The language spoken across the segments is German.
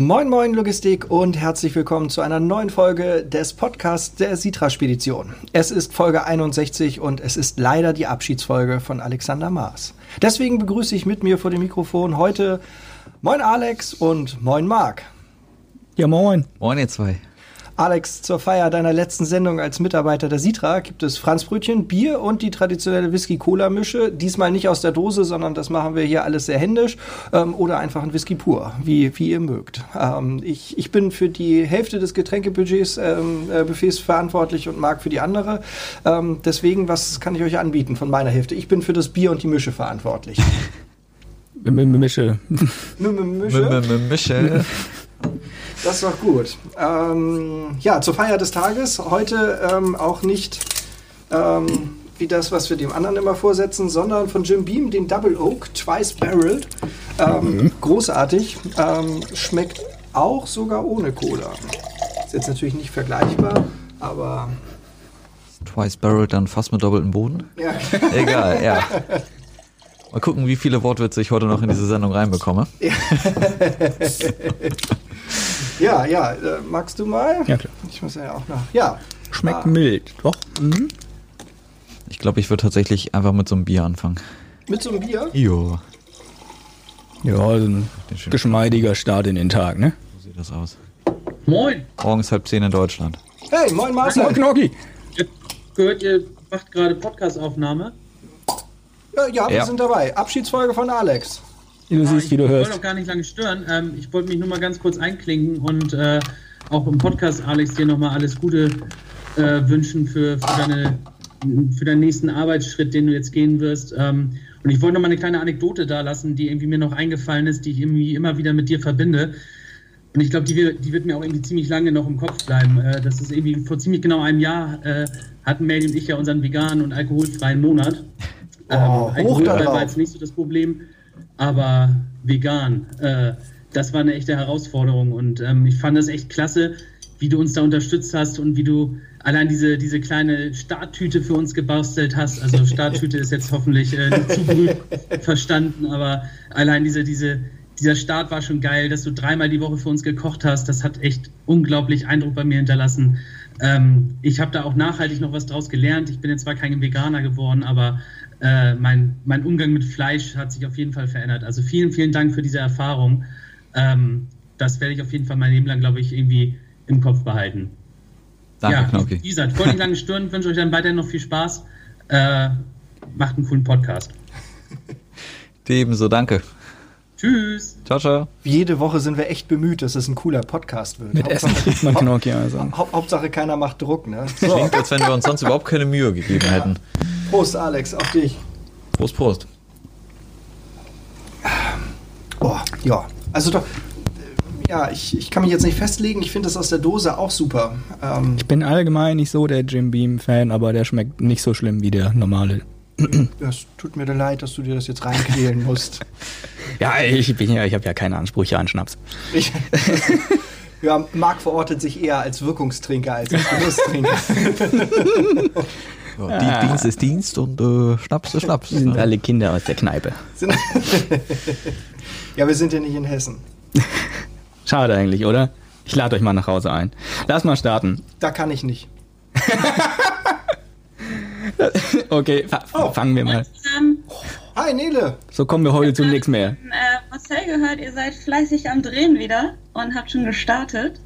Moin Moin Logistik und herzlich willkommen zu einer neuen Folge des Podcasts der Sitra Spedition. Es ist Folge 61 und es ist leider die Abschiedsfolge von Alexander Maas. Deswegen begrüße ich mit mir vor dem Mikrofon heute Moin Alex und Moin Marc. Ja, moin. Moin, ihr zwei. Alex, zur Feier deiner letzten Sendung als Mitarbeiter der Sitra gibt es Franzbrötchen, Bier und die traditionelle Whisky-Cola-Mische. Diesmal nicht aus der Dose, sondern das machen wir hier alles sehr händisch. Ähm, oder einfach ein Whisky pur, wie, wie ihr mögt. Ähm, ich, ich bin für die Hälfte des Getränkebudgets ähm, äh, Buffets verantwortlich und Marc für die andere. Ähm, deswegen, was kann ich euch anbieten von meiner Hälfte? Ich bin für das Bier und die Mische verantwortlich. Mische. Mische? Das ist doch gut. Ähm, ja, zur Feier des Tages. Heute ähm, auch nicht ähm, wie das, was wir dem anderen immer vorsetzen, sondern von Jim Beam den Double Oak Twice Barreled. Ähm, Mhm. Großartig. Ähm, schmeckt auch sogar ohne Cola. Ist jetzt natürlich nicht vergleichbar, aber Twice Barreled, dann fast mit doppeltem Boden. ja. Egal, ja. Mal gucken, wie viele Wortwitze ich heute noch in diese Sendung reinbekomme. ja, ja. Äh, magst du mal? Ja, klar. Ich muss ja auch noch. Ja. Schmeckt Ah. mild. Doch. Mhm. Ich glaube, ich würde tatsächlich einfach mit so einem Bier anfangen. Mit so einem Bier? Jo. Ja, so ein geschmeidiger Start in den Tag, ne? So sieht das aus. Moin! Morgens halb zehn in Deutschland. Hey, moin Marcel. Moin, Knocki. Ich hab gehört, ihr macht gerade Podcast-Aufnahme. Ja, ja, wir Ja. sind dabei. Abschiedsfolge von Alex. Du siehst, wie du ich wollte hörst. auch gar nicht lange stören. Ähm, ich wollte mich nur mal ganz kurz einklinken und äh, auch im Podcast, Alex, dir nochmal alles Gute äh, wünschen für, für, deine, für deinen nächsten Arbeitsschritt, den du jetzt gehen wirst. Ähm, und ich wollte noch mal eine kleine Anekdote da lassen, die irgendwie mir noch eingefallen ist, die ich irgendwie immer wieder mit dir verbinde. Und ich glaube, die, die wird mir auch irgendwie ziemlich lange noch im Kopf bleiben. Äh, das ist irgendwie vor ziemlich genau einem Jahr äh, hatten Melly und ich ja unseren veganen und alkoholfreien Monat. Oh, hoch alkoholfrei darauf. war jetzt nicht so das Problem, aber vegan, äh, das war eine echte Herausforderung. Und ähm, ich fand das echt klasse, wie du uns da unterstützt hast und wie du allein diese, diese kleine Starttüte für uns gebastelt hast. Also Starttüte ist jetzt hoffentlich äh, nicht zu gut verstanden, aber allein diese, diese, dieser Start war schon geil, dass du dreimal die Woche für uns gekocht hast. Das hat echt unglaublich Eindruck bei mir hinterlassen. Ähm, ich habe da auch nachhaltig noch was draus gelernt. Ich bin jetzt zwar kein Veganer geworden, aber äh, mein, mein Umgang mit Fleisch hat sich auf jeden Fall verändert. Also vielen, vielen Dank für diese Erfahrung. Ähm, das werde ich auf jeden Fall mein Leben lang, glaube ich, irgendwie im Kopf behalten. Danke, ja, Knocki. wie gesagt, vor den langen Stunden wünsche euch dann weiterhin noch viel Spaß. Äh, macht einen coolen Podcast. Ebenso, danke. Tschüss. Ciao, ciao. Jede Woche sind wir echt bemüht, dass es ein cooler Podcast wird. Mit Essen kriegt man Knocki, also. Haupt, Hauptsache keiner macht Druck, ne? So, Klingt, als wenn wir uns sonst überhaupt keine Mühe gegeben hätten. Prost, Alex, auf dich. Prost, Prost. Oh, ja, also doch, äh, ja, ich, ich kann mich jetzt nicht festlegen. Ich finde das aus der Dose auch super. Ähm, Ich bin allgemein nicht so der Jim Beam-Fan, aber der schmeckt nicht so schlimm wie der normale. es tut mir leid, dass du dir das jetzt reinquälen musst. Ja, ich bin ja, ich habe ja keine Ansprüche an Schnaps. Ich, ja, Marc verortet sich eher als Wirkungstrinker als als Genusstrinker. Ja, Die- Dienst ist Dienst und äh, Schnaps ist Schnaps. Wir sind Ja. alle Kinder aus der Kneipe. Sind- ja, wir sind ja nicht in Hessen. Schade eigentlich, oder? Ich lade euch mal nach Hause ein. Lass mal starten. Da kann ich nicht. Okay, fa Oh. fangen wir mal. Ähm, Hi, Nele. So kommen wir heute zu nichts mehr. äh, Marcel gehört, ihr seid fleißig am Drehen wieder und habt schon gestartet.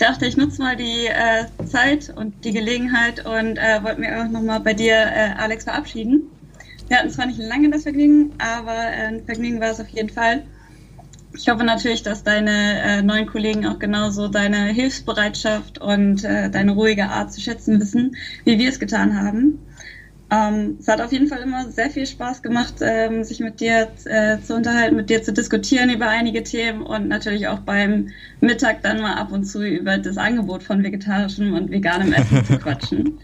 Dachte, ich nutze mal die äh, Zeit und die Gelegenheit und äh, wollte mir auch nochmal bei dir, äh, Alex, verabschieden. Wir hatten zwar nicht lange das Vergnügen, aber äh, ein Vergnügen war es auf jeden Fall. Ich hoffe natürlich, dass deine äh, neuen Kollegen auch genauso deine Hilfsbereitschaft und äh, deine ruhige Art zu schätzen wissen, wie wir es getan haben. Ähm, es hat auf jeden Fall immer sehr viel Spaß gemacht, ähm, sich mit dir äh, zu unterhalten, mit dir zu diskutieren über einige Themen und natürlich auch beim Mittag dann mal ab und zu über das Angebot von vegetarischem und veganem Essen zu quatschen.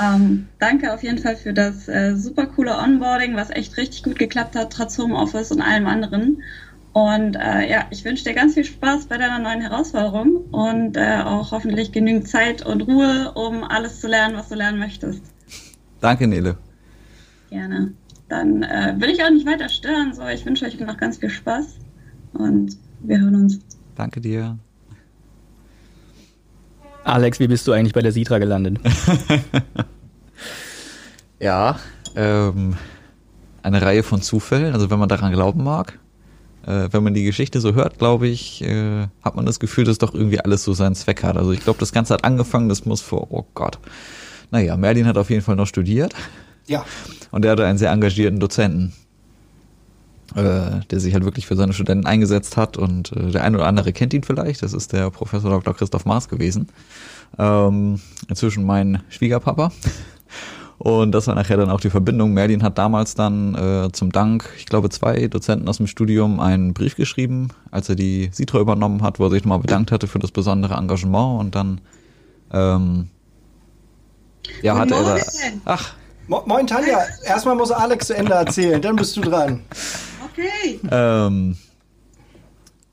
Ähm, danke auf jeden Fall für das äh, super coole Onboarding, was echt richtig gut geklappt hat, trotz Homeoffice und allem anderen. Und äh, ja, ich wünsche dir ganz viel Spaß bei deiner neuen Herausforderung und äh, auch hoffentlich genügend Zeit und Ruhe, um alles zu lernen, was du lernen möchtest. Danke, Nele. Gerne. Dann äh, will ich auch nicht weiter stören. So, ich wünsche euch noch ganz viel Spaß und wir hören uns. Danke dir. Alex, wie bist du eigentlich bei der Sitra gelandet? Ja, ähm, eine Reihe von Zufällen, also wenn man daran glauben mag. Äh, wenn man die Geschichte so hört, glaube ich, äh, hat man das Gefühl, dass doch irgendwie alles so seinen Zweck hat. Also ich glaube, das Ganze hat angefangen, das muss vor, oh Gott. Naja, Merlin hat auf jeden Fall noch studiert. Ja. Und er hatte einen sehr engagierten Dozenten, äh, der sich halt wirklich für seine Studenten eingesetzt hat. Und äh, der eine oder andere kennt ihn vielleicht. Das ist der Professor Dr. Christoph Maas gewesen. Ähm, inzwischen mein Schwiegerpapa. Und das war nachher dann auch die Verbindung. Merlin hat damals dann äh, zum Dank, ich glaube, zwei Dozenten aus dem Studium einen Brief geschrieben, als er die Sitra übernommen hat, wo er sich nochmal bedankt hatte für das besondere Engagement und dann ähm, ja, Guten hat er ach, Mo Moin Tanja, erstmal muss Alex zu Ende erzählen, dann bist du dran. Okay. Ähm,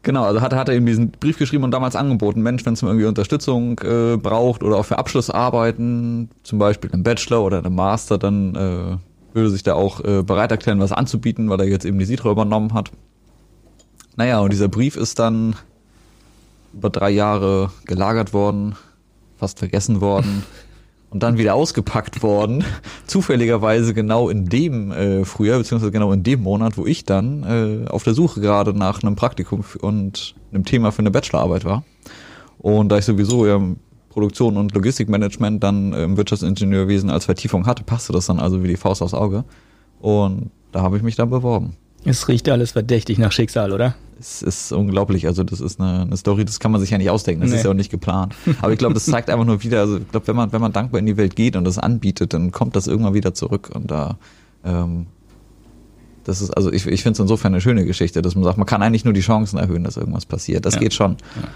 genau, also hat, hat er ihm diesen Brief geschrieben und damals angeboten, Mensch, wenn es mal irgendwie Unterstützung äh, braucht oder auch für Abschlussarbeiten, zum Beispiel im Bachelor oder im Master, dann äh, würde sich da auch äh, bereit erklären, was anzubieten, weil er jetzt eben die Sitra übernommen hat. Naja, und dieser Brief ist dann über drei Jahre gelagert worden, fast vergessen worden und dann wieder ausgepackt worden. Zufälligerweise genau in dem äh, Frühjahr, beziehungsweise genau in dem Monat, wo ich dann äh, auf der Suche gerade nach einem Praktikum und einem Thema für eine Bachelorarbeit war. Und da ich sowieso ja Produktion und Logistikmanagement dann im Wirtschaftsingenieurwesen als Vertiefung hatte, passte das dann also wie die Faust aufs Auge. Und da habe ich mich dann beworben. Es riecht alles verdächtig nach Schicksal, oder? Es ist unglaublich. Also das ist eine, eine Story, das kann man sich ja nicht ausdenken. Das Nee. ist ja auch nicht geplant. Aber ich glaube, das zeigt einfach nur wieder, also ich glaube, wenn man, wenn man dankbar in die Welt geht und das anbietet, dann kommt das irgendwann wieder zurück. Und da, ähm, das ist, also ich, ich finde es insofern eine schöne Geschichte, dass man sagt, man kann eigentlich nur die Chancen erhöhen, dass irgendwas passiert. Das Ja. geht schon. Ja.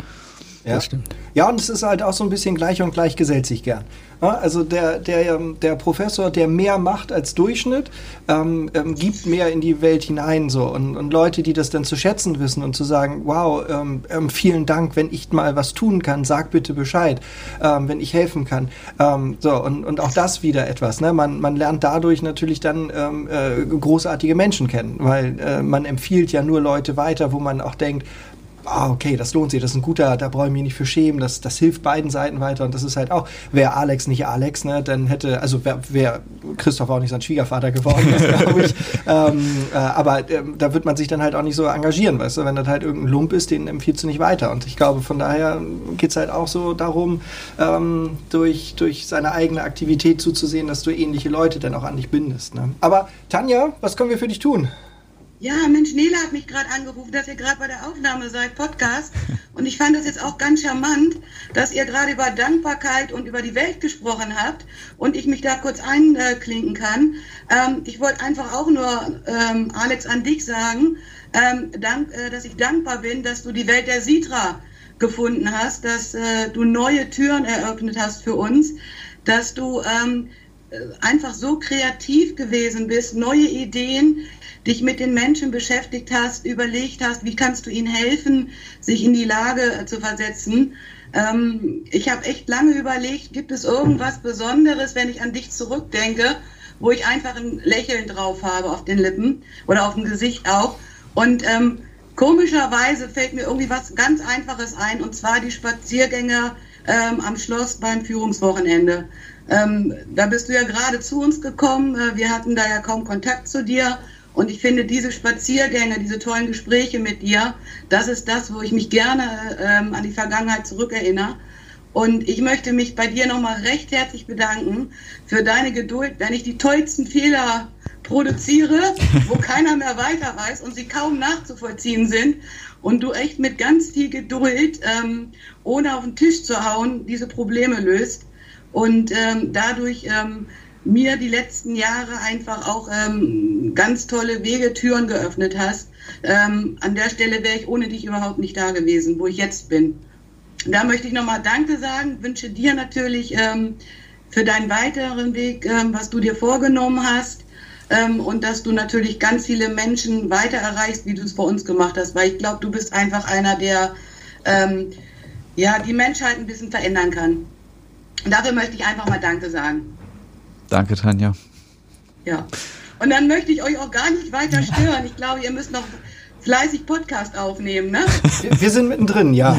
Das stimmt. Ja, und es ist halt auch so ein bisschen gleich und gleich gesellt sich gern. Ja, also der, der, ähm, der Professor, der mehr macht als Durchschnitt, ähm, ähm, gibt mehr in die Welt hinein so. Und, und Leute, die das dann zu schätzen wissen und zu sagen, wow, ähm, ähm, vielen Dank, wenn ich mal was tun kann, sag bitte Bescheid, ähm, wenn ich helfen kann. So, und, und auch das wieder etwas. Ne? Man, man lernt dadurch natürlich dann äh, großartige Menschen kennen, weil äh, man empfiehlt ja nur Leute weiter, wo man auch denkt, ah, okay, das lohnt sich, das ist ein guter, da brauche ich mich nicht für schämen, das, das hilft beiden Seiten weiter und das ist halt auch, wäre Alex nicht Alex, ne, dann hätte, also wäre wär Christoph auch nicht sein Schwiegervater geworden, glaube ich, ähm, äh, aber ähm, da wird man sich dann halt auch nicht so engagieren, weißt du, wenn das halt irgendein Lump ist, den empfiehlst du nicht weiter und ich glaube, von daher geht's halt auch so darum, ähm, durch, durch seine eigene Aktivität zuzusehen, dass du ähnliche Leute dann auch an dich bindest, ne. Aber Tanja, was können wir für dich tun? Ja, Mensch, Nele hat mich gerade angerufen, dass ihr gerade bei der Aufnahme seid, Podcast. Und ich fand das jetzt auch ganz charmant, dass ihr gerade über Dankbarkeit und über die Welt gesprochen habt und ich mich da kurz einklinken kann. Ähm, ich wollte einfach auch nur, ähm, Alex, an dich sagen, ähm, dank, äh, dass ich dankbar bin, dass du die Welt der Sitra gefunden hast, dass äh, du neue Türen eröffnet hast für uns, dass du ähm, äh, einfach so kreativ gewesen bist, neue Ideen, dich mit den Menschen beschäftigt hast, überlegt hast, wie kannst du ihnen helfen, sich in die Lage zu versetzen. Ähm, ich habe echt lange überlegt, gibt es irgendwas Besonderes, wenn ich an dich zurückdenke, wo ich einfach ein Lächeln drauf habe auf den Lippen oder auf dem Gesicht auch. Und ähm, komischerweise fällt mir irgendwie was ganz Einfaches ein, und zwar die Spaziergänge ähm, am Schloss beim Führungswochenende. Ähm, da bist du ja gerade zu uns gekommen. Äh, wir hatten da ja kaum Kontakt zu dir. Und ich finde diese Spaziergänge, diese tollen Gespräche mit dir, das ist das, wo ich mich gerne ähm, an die Vergangenheit zurückerinnere. Und ich möchte mich bei dir nochmal recht herzlich bedanken für deine Geduld, wenn ich die tollsten Fehler produziere, wo keiner mehr weiter weiß und sie kaum nachzuvollziehen sind. Und du echt mit ganz viel Geduld, ähm, ohne auf den Tisch zu hauen, diese Probleme löst. Und ähm, dadurch ähm, mir die letzten Jahre einfach auch ähm, ganz tolle Wege, Türen geöffnet hast. Ähm, an der Stelle wäre ich ohne dich überhaupt nicht da gewesen, wo ich jetzt bin. Da möchte ich nochmal Danke sagen, wünsche dir natürlich ähm, für deinen weiteren Weg, ähm, was du dir vorgenommen hast ähm, und dass du natürlich ganz viele Menschen weiter erreichst, wie du es bei uns gemacht hast, weil ich glaube, du bist einfach einer, der ähm, ja, die Menschheit ein bisschen verändern kann. Und dafür möchte ich einfach mal Danke sagen. Danke, Tanja. Ja. Und dann möchte ich euch auch gar nicht weiter stören. Ich glaube, ihr müsst noch fleißig Podcast aufnehmen, ne? Wir, sind mittendrin, ja.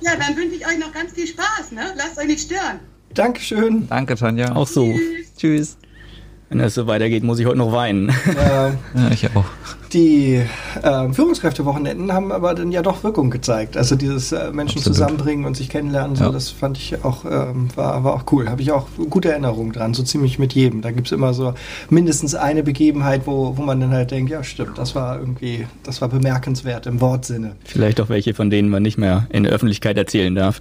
Ja, dann wünsche ich euch noch ganz viel Spaß, ne? Lasst euch nicht stören. Dankeschön. Danke, Tanja. Auch so. Tschüss. Wenn es so weitergeht, muss ich heute noch weinen. Äh, Ja, ich auch. die äh, Führungskräftewochenenden haben aber dann ja doch Wirkung gezeigt. Also dieses äh, Menschen Absolut. zusammenbringen und sich kennenlernen, so, Ja. das fand ich auch, ähm, war, war auch cool. Habe ich auch gute Erinnerungen dran, so ziemlich mit jedem. Da gibt's immer so mindestens eine Begebenheit, wo, wo man dann halt denkt, ja stimmt, das war irgendwie, das war bemerkenswert im Wortsinne. Vielleicht auch welche, von denen man nicht mehr in der Öffentlichkeit erzählen darf.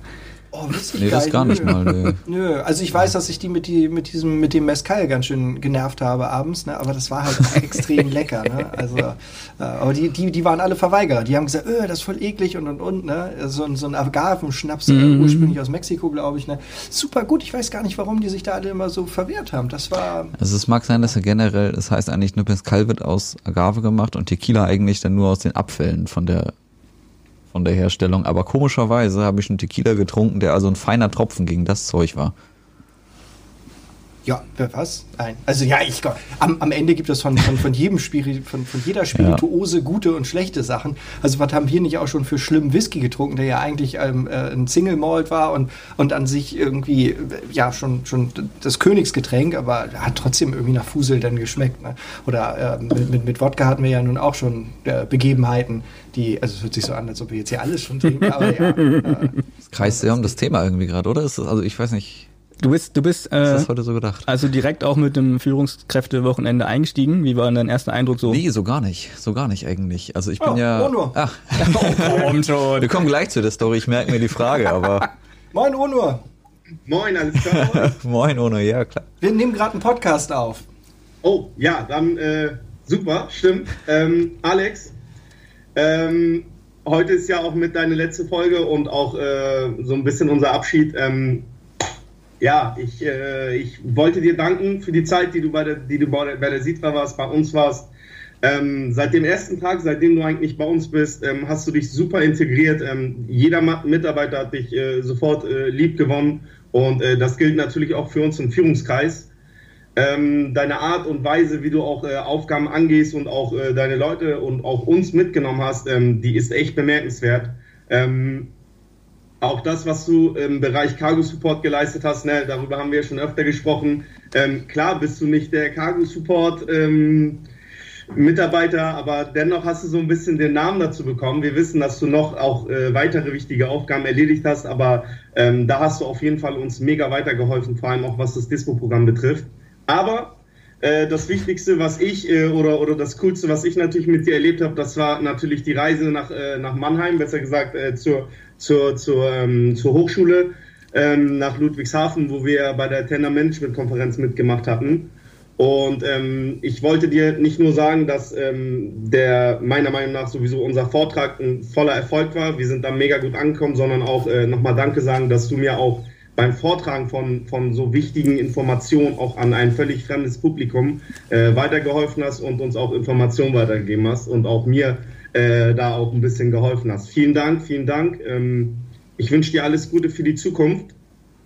Oh, witzig Nee, das gar nicht nö. mal. Nee. Nö, also ich weiß, dass ich die mit, die, mit diesem mit dem Mezcal ganz schön genervt habe abends, ne? aber das war halt extrem lecker. Ne? Also, äh, aber die, die, die waren alle Verweigerer. Die haben gesagt, öh, das ist voll eklig und und und. Ne? So, ein- so ein Agavenschnaps, äh, Mhm. ursprünglich aus Mexiko, glaube ich. Ne? Super gut. Ich weiß gar nicht, warum die sich da alle immer so verwehrt haben. Das war Also es mag sein, dass er generell, das heißt eigentlich nur Mezcal wird aus Agave gemacht und Tequila eigentlich dann nur aus den Abfällen von der von der Herstellung. Aber komischerweise habe ich einen Tequila getrunken, der also ein feiner Tropfen gegen das Zeug war. Ja, was? Nein. Also ja, ich am, am Ende gibt es von, von, von jedem Spiri, von, von jeder Spirituose gute und schlechte Sachen. Also was haben wir nicht auch schon für schlimmen Whisky getrunken, der ja eigentlich ähm, äh, ein Single Malt war und, und an sich irgendwie äh, ja schon, schon das Königsgetränk, aber hat trotzdem irgendwie nach Fusel dann geschmeckt. Ne? Oder ähm, mit, mit, mit Wodka hatten wir ja nun auch schon äh, Begebenheiten, die, also es hört sich so an, als ob wir jetzt hier alles schon trinken, aber ja. Äh, Das kreist sehr um das Thema irgendwie gerade, oder? Ist das, also ich weiß nicht, Du bist, du bist ist äh, das heute so gedacht? also direkt auch mit dem Führungskräftewochenende eingestiegen. Wie war dein erster Eindruck so? Nee, so gar nicht. So gar nicht eigentlich. Also ich bin Oh, ja. oh nur. Ach, Komm schon. wir kommen gleich zu der Story, ich merke mir die Frage, aber Moin Onur, Moin, alles klar? moin ohne, ja klar. wir nehmen gerade einen Podcast auf. oh, ja, dann äh, super, stimmt. Ähm, Alex, ähm, heute ist ja auch mit deine letzte Folge und auch äh, so ein bisschen unser Abschied. Ähm, ja, ich, äh, ich wollte dir danken für die Zeit, die du bei der, die du bei der, bei der Sitra warst, bei uns warst. Ähm, seit dem ersten Tag, seitdem du eigentlich bei uns bist, ähm, hast du dich super integriert. Ähm, jeder Mitarbeiter hat dich äh, sofort äh, lieb gewonnen und äh, das gilt natürlich auch für uns im Führungskreis. Ähm, deine Art und Weise, wie du auch äh, Aufgaben angehst und auch äh, deine Leute und auch uns mitgenommen hast, ähm, die ist echt bemerkenswert. Auch das, was du im Bereich Cargo Support geleistet hast, ne, darüber haben wir schon öfter gesprochen. Ähm, klar bist du nicht der Cargo Support ähm, Mitarbeiter, aber dennoch hast du so ein bisschen den Namen dazu bekommen. Wir wissen, dass du noch auch äh, weitere wichtige Aufgaben erledigt hast, aber ähm, da hast du auf jeden Fall uns mega weitergeholfen, vor allem auch was das Dispo-Programm betrifft. Aber äh, das Wichtigste, was ich äh, oder, oder das Coolste, was ich natürlich mit dir erlebt habe, das war natürlich die Reise nach, äh, nach Mannheim, besser gesagt äh, zur, zur, zur, ähm, zur Hochschule ähm, nach Ludwigshafen, wo wir bei der Tender Management Konferenz mitgemacht hatten. Und ähm, ich wollte dir nicht nur sagen, dass ähm, der meiner Meinung nach sowieso unser Vortrag ein voller Erfolg war. Wir sind da mega gut angekommen, sondern auch äh, nochmal Danke sagen, dass du mir auch beim Vortragen von, von so wichtigen Informationen auch an ein völlig fremdes Publikum äh, weitergeholfen hast und uns auch Informationen weitergegeben hast und auch mir äh, da auch ein bisschen geholfen hast. Vielen Dank, vielen Dank. Ähm, ich wünsche dir alles Gute für die Zukunft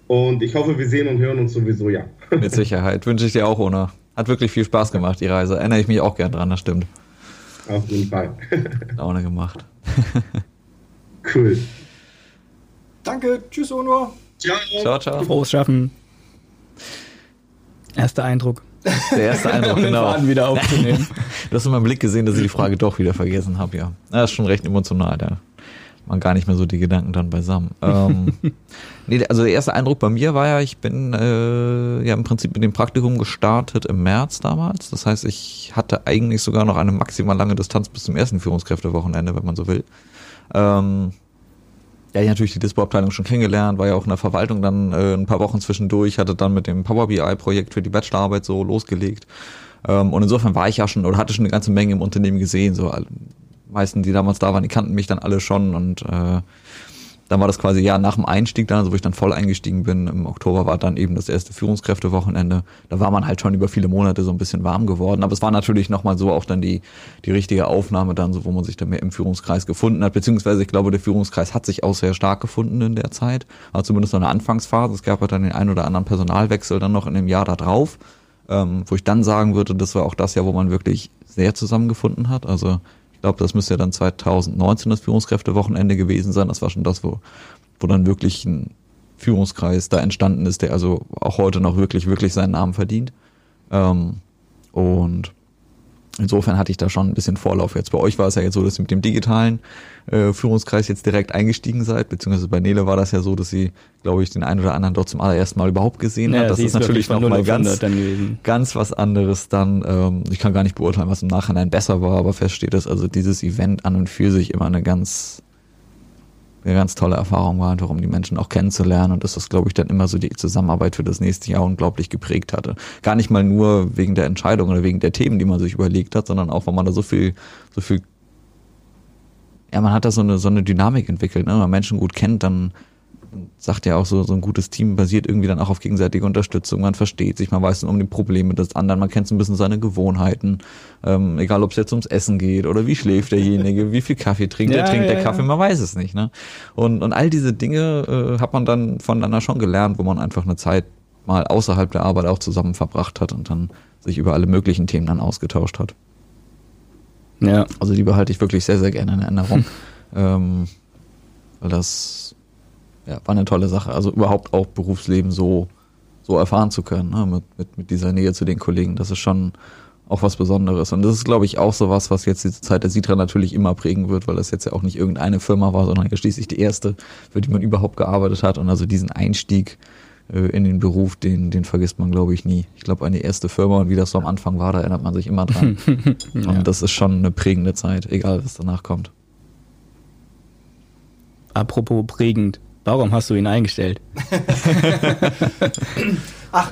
und ich hoffe, wir sehen und hören uns sowieso, ja. Mit Sicherheit. Wünsche ich dir auch, Ona. Hat wirklich viel Spaß gemacht, die Reise. Erinnere ich mich auch gern dran, das stimmt. Auf jeden Fall. Laune gemacht. cool. Danke, tschüss Onur. Ciao. Ciao, ciao. Frohes Schaffen. Erster Eindruck. Der erste Eindruck, Um genau. Wieder aufzunehmen. Du hast in meinem Blick gesehen, dass ich die Frage doch wieder vergessen habe, ja. Das ist schon recht emotional, da man gar nicht mehr so die Gedanken dann beisammen. Ähm, nee, also der erste Eindruck bei mir war ja, ich bin äh, ja im Prinzip mit dem Praktikum gestartet im März damals. Das heißt, ich hatte eigentlich sogar noch eine maximal lange Distanz bis zum ersten Führungskräftewochenende, wenn man so will. Ähm, ja, ich natürlich die Dispo-Abteilung schon kennengelernt, war ja auch in der Verwaltung dann äh, ein paar Wochen zwischendurch, hatte dann mit dem Power BI-Projekt für die Bachelorarbeit so losgelegt. Ähm, und insofern war ich ja schon oder hatte schon eine ganze Menge im Unternehmen gesehen. So meisten, die damals da waren, die kannten mich dann alle schon und äh, dann war das quasi ja nach dem Einstieg dann, also wo ich dann voll eingestiegen bin, im Oktober war dann eben das erste Führungskräftewochenende. Da war man halt schon über viele Monate so ein bisschen warm geworden, aber es war natürlich nochmal so auch dann die, die richtige Aufnahme dann, so wo man sich dann mehr im Führungskreis gefunden hat, beziehungsweise ich glaube, der Führungskreis hat sich auch sehr stark gefunden in der Zeit, war zumindest noch eine Anfangsphase. Es gab halt dann den einen oder anderen Personalwechsel dann noch in dem Jahr da drauf, ähm, wo ich dann sagen würde, das war auch das Jahr, wo man wirklich sehr zusammengefunden hat. Also glaube, das müsste ja dann 2019 das Führungskräftewochenende gewesen sein. Das war schon das, wo, wo dann wirklich ein Führungskreis da entstanden ist, der also auch heute noch wirklich, wirklich seinen Namen verdient. Ähm, und insofern hatte ich da schon ein bisschen Vorlauf. Jetzt bei euch war es ja jetzt so, dass ihr mit dem digitalen äh, Führungskreis jetzt direkt eingestiegen seid, beziehungsweise bei Nele war das ja so, dass sie, glaube ich, den einen oder anderen dort zum allerersten Mal überhaupt gesehen Ja, hat. Das ist ist natürlich wirklich von noch 0 mal auf 100 ganz, ganz was anderes dann. Ähm, ich kann gar nicht beurteilen, was im Nachhinein besser war, aber fest steht, dass also dieses Event an und für sich immer eine ganz eine ganz tolle Erfahrung war, einfach um die Menschen auch kennenzulernen und dass das, glaube ich, dann immer so die Zusammenarbeit für das nächste Jahr unglaublich geprägt hatte. Gar nicht mal nur wegen der Entscheidung oder wegen der Themen, die man sich überlegt hat, sondern auch, weil man da so viel, so viel, ja, man hat da so eine, so eine Dynamik entwickelt, ne? wenn man Menschen gut kennt, dann sagt ja auch so, so ein gutes Team basiert irgendwie dann auch auf gegenseitiger Unterstützung. Man versteht sich, man weiß dann um die Probleme des anderen, man kennt so ein bisschen seine Gewohnheiten. Ähm, egal, ob es jetzt ums Essen geht oder wie schläft derjenige, wie viel Kaffee trinkt Ja, er, trinkt ja, der Kaffee, ja. man weiß es nicht. Ne? Und, und all diese Dinge äh, hat man dann voneinander schon gelernt, wo man einfach eine Zeit mal außerhalb der Arbeit auch zusammen verbracht hat und dann sich über alle möglichen Themen dann ausgetauscht hat. Ja. Also die behalte ich wirklich sehr, sehr gerne in Erinnerung. ähm, weil das ja, war eine tolle Sache. Also überhaupt auch Berufsleben so, so erfahren zu können, ne? mit, mit, mit dieser Nähe zu den Kollegen. Das ist schon auch was Besonderes. Und das ist, glaube ich, auch so was, was jetzt diese Zeit der Sitra natürlich immer prägen wird, weil das jetzt ja auch nicht irgendeine Firma war, sondern ja schließlich die erste, für die man überhaupt gearbeitet hat. Und also diesen Einstieg äh, in den Beruf, den, den vergisst man, glaube ich, nie. Ich glaube, eine erste Firma und wie das so am Anfang war, da erinnert man sich immer dran. Und das ist schon eine prägende Zeit, egal was danach kommt. Apropos prägend. Warum hast du ihn eingestellt? Ach,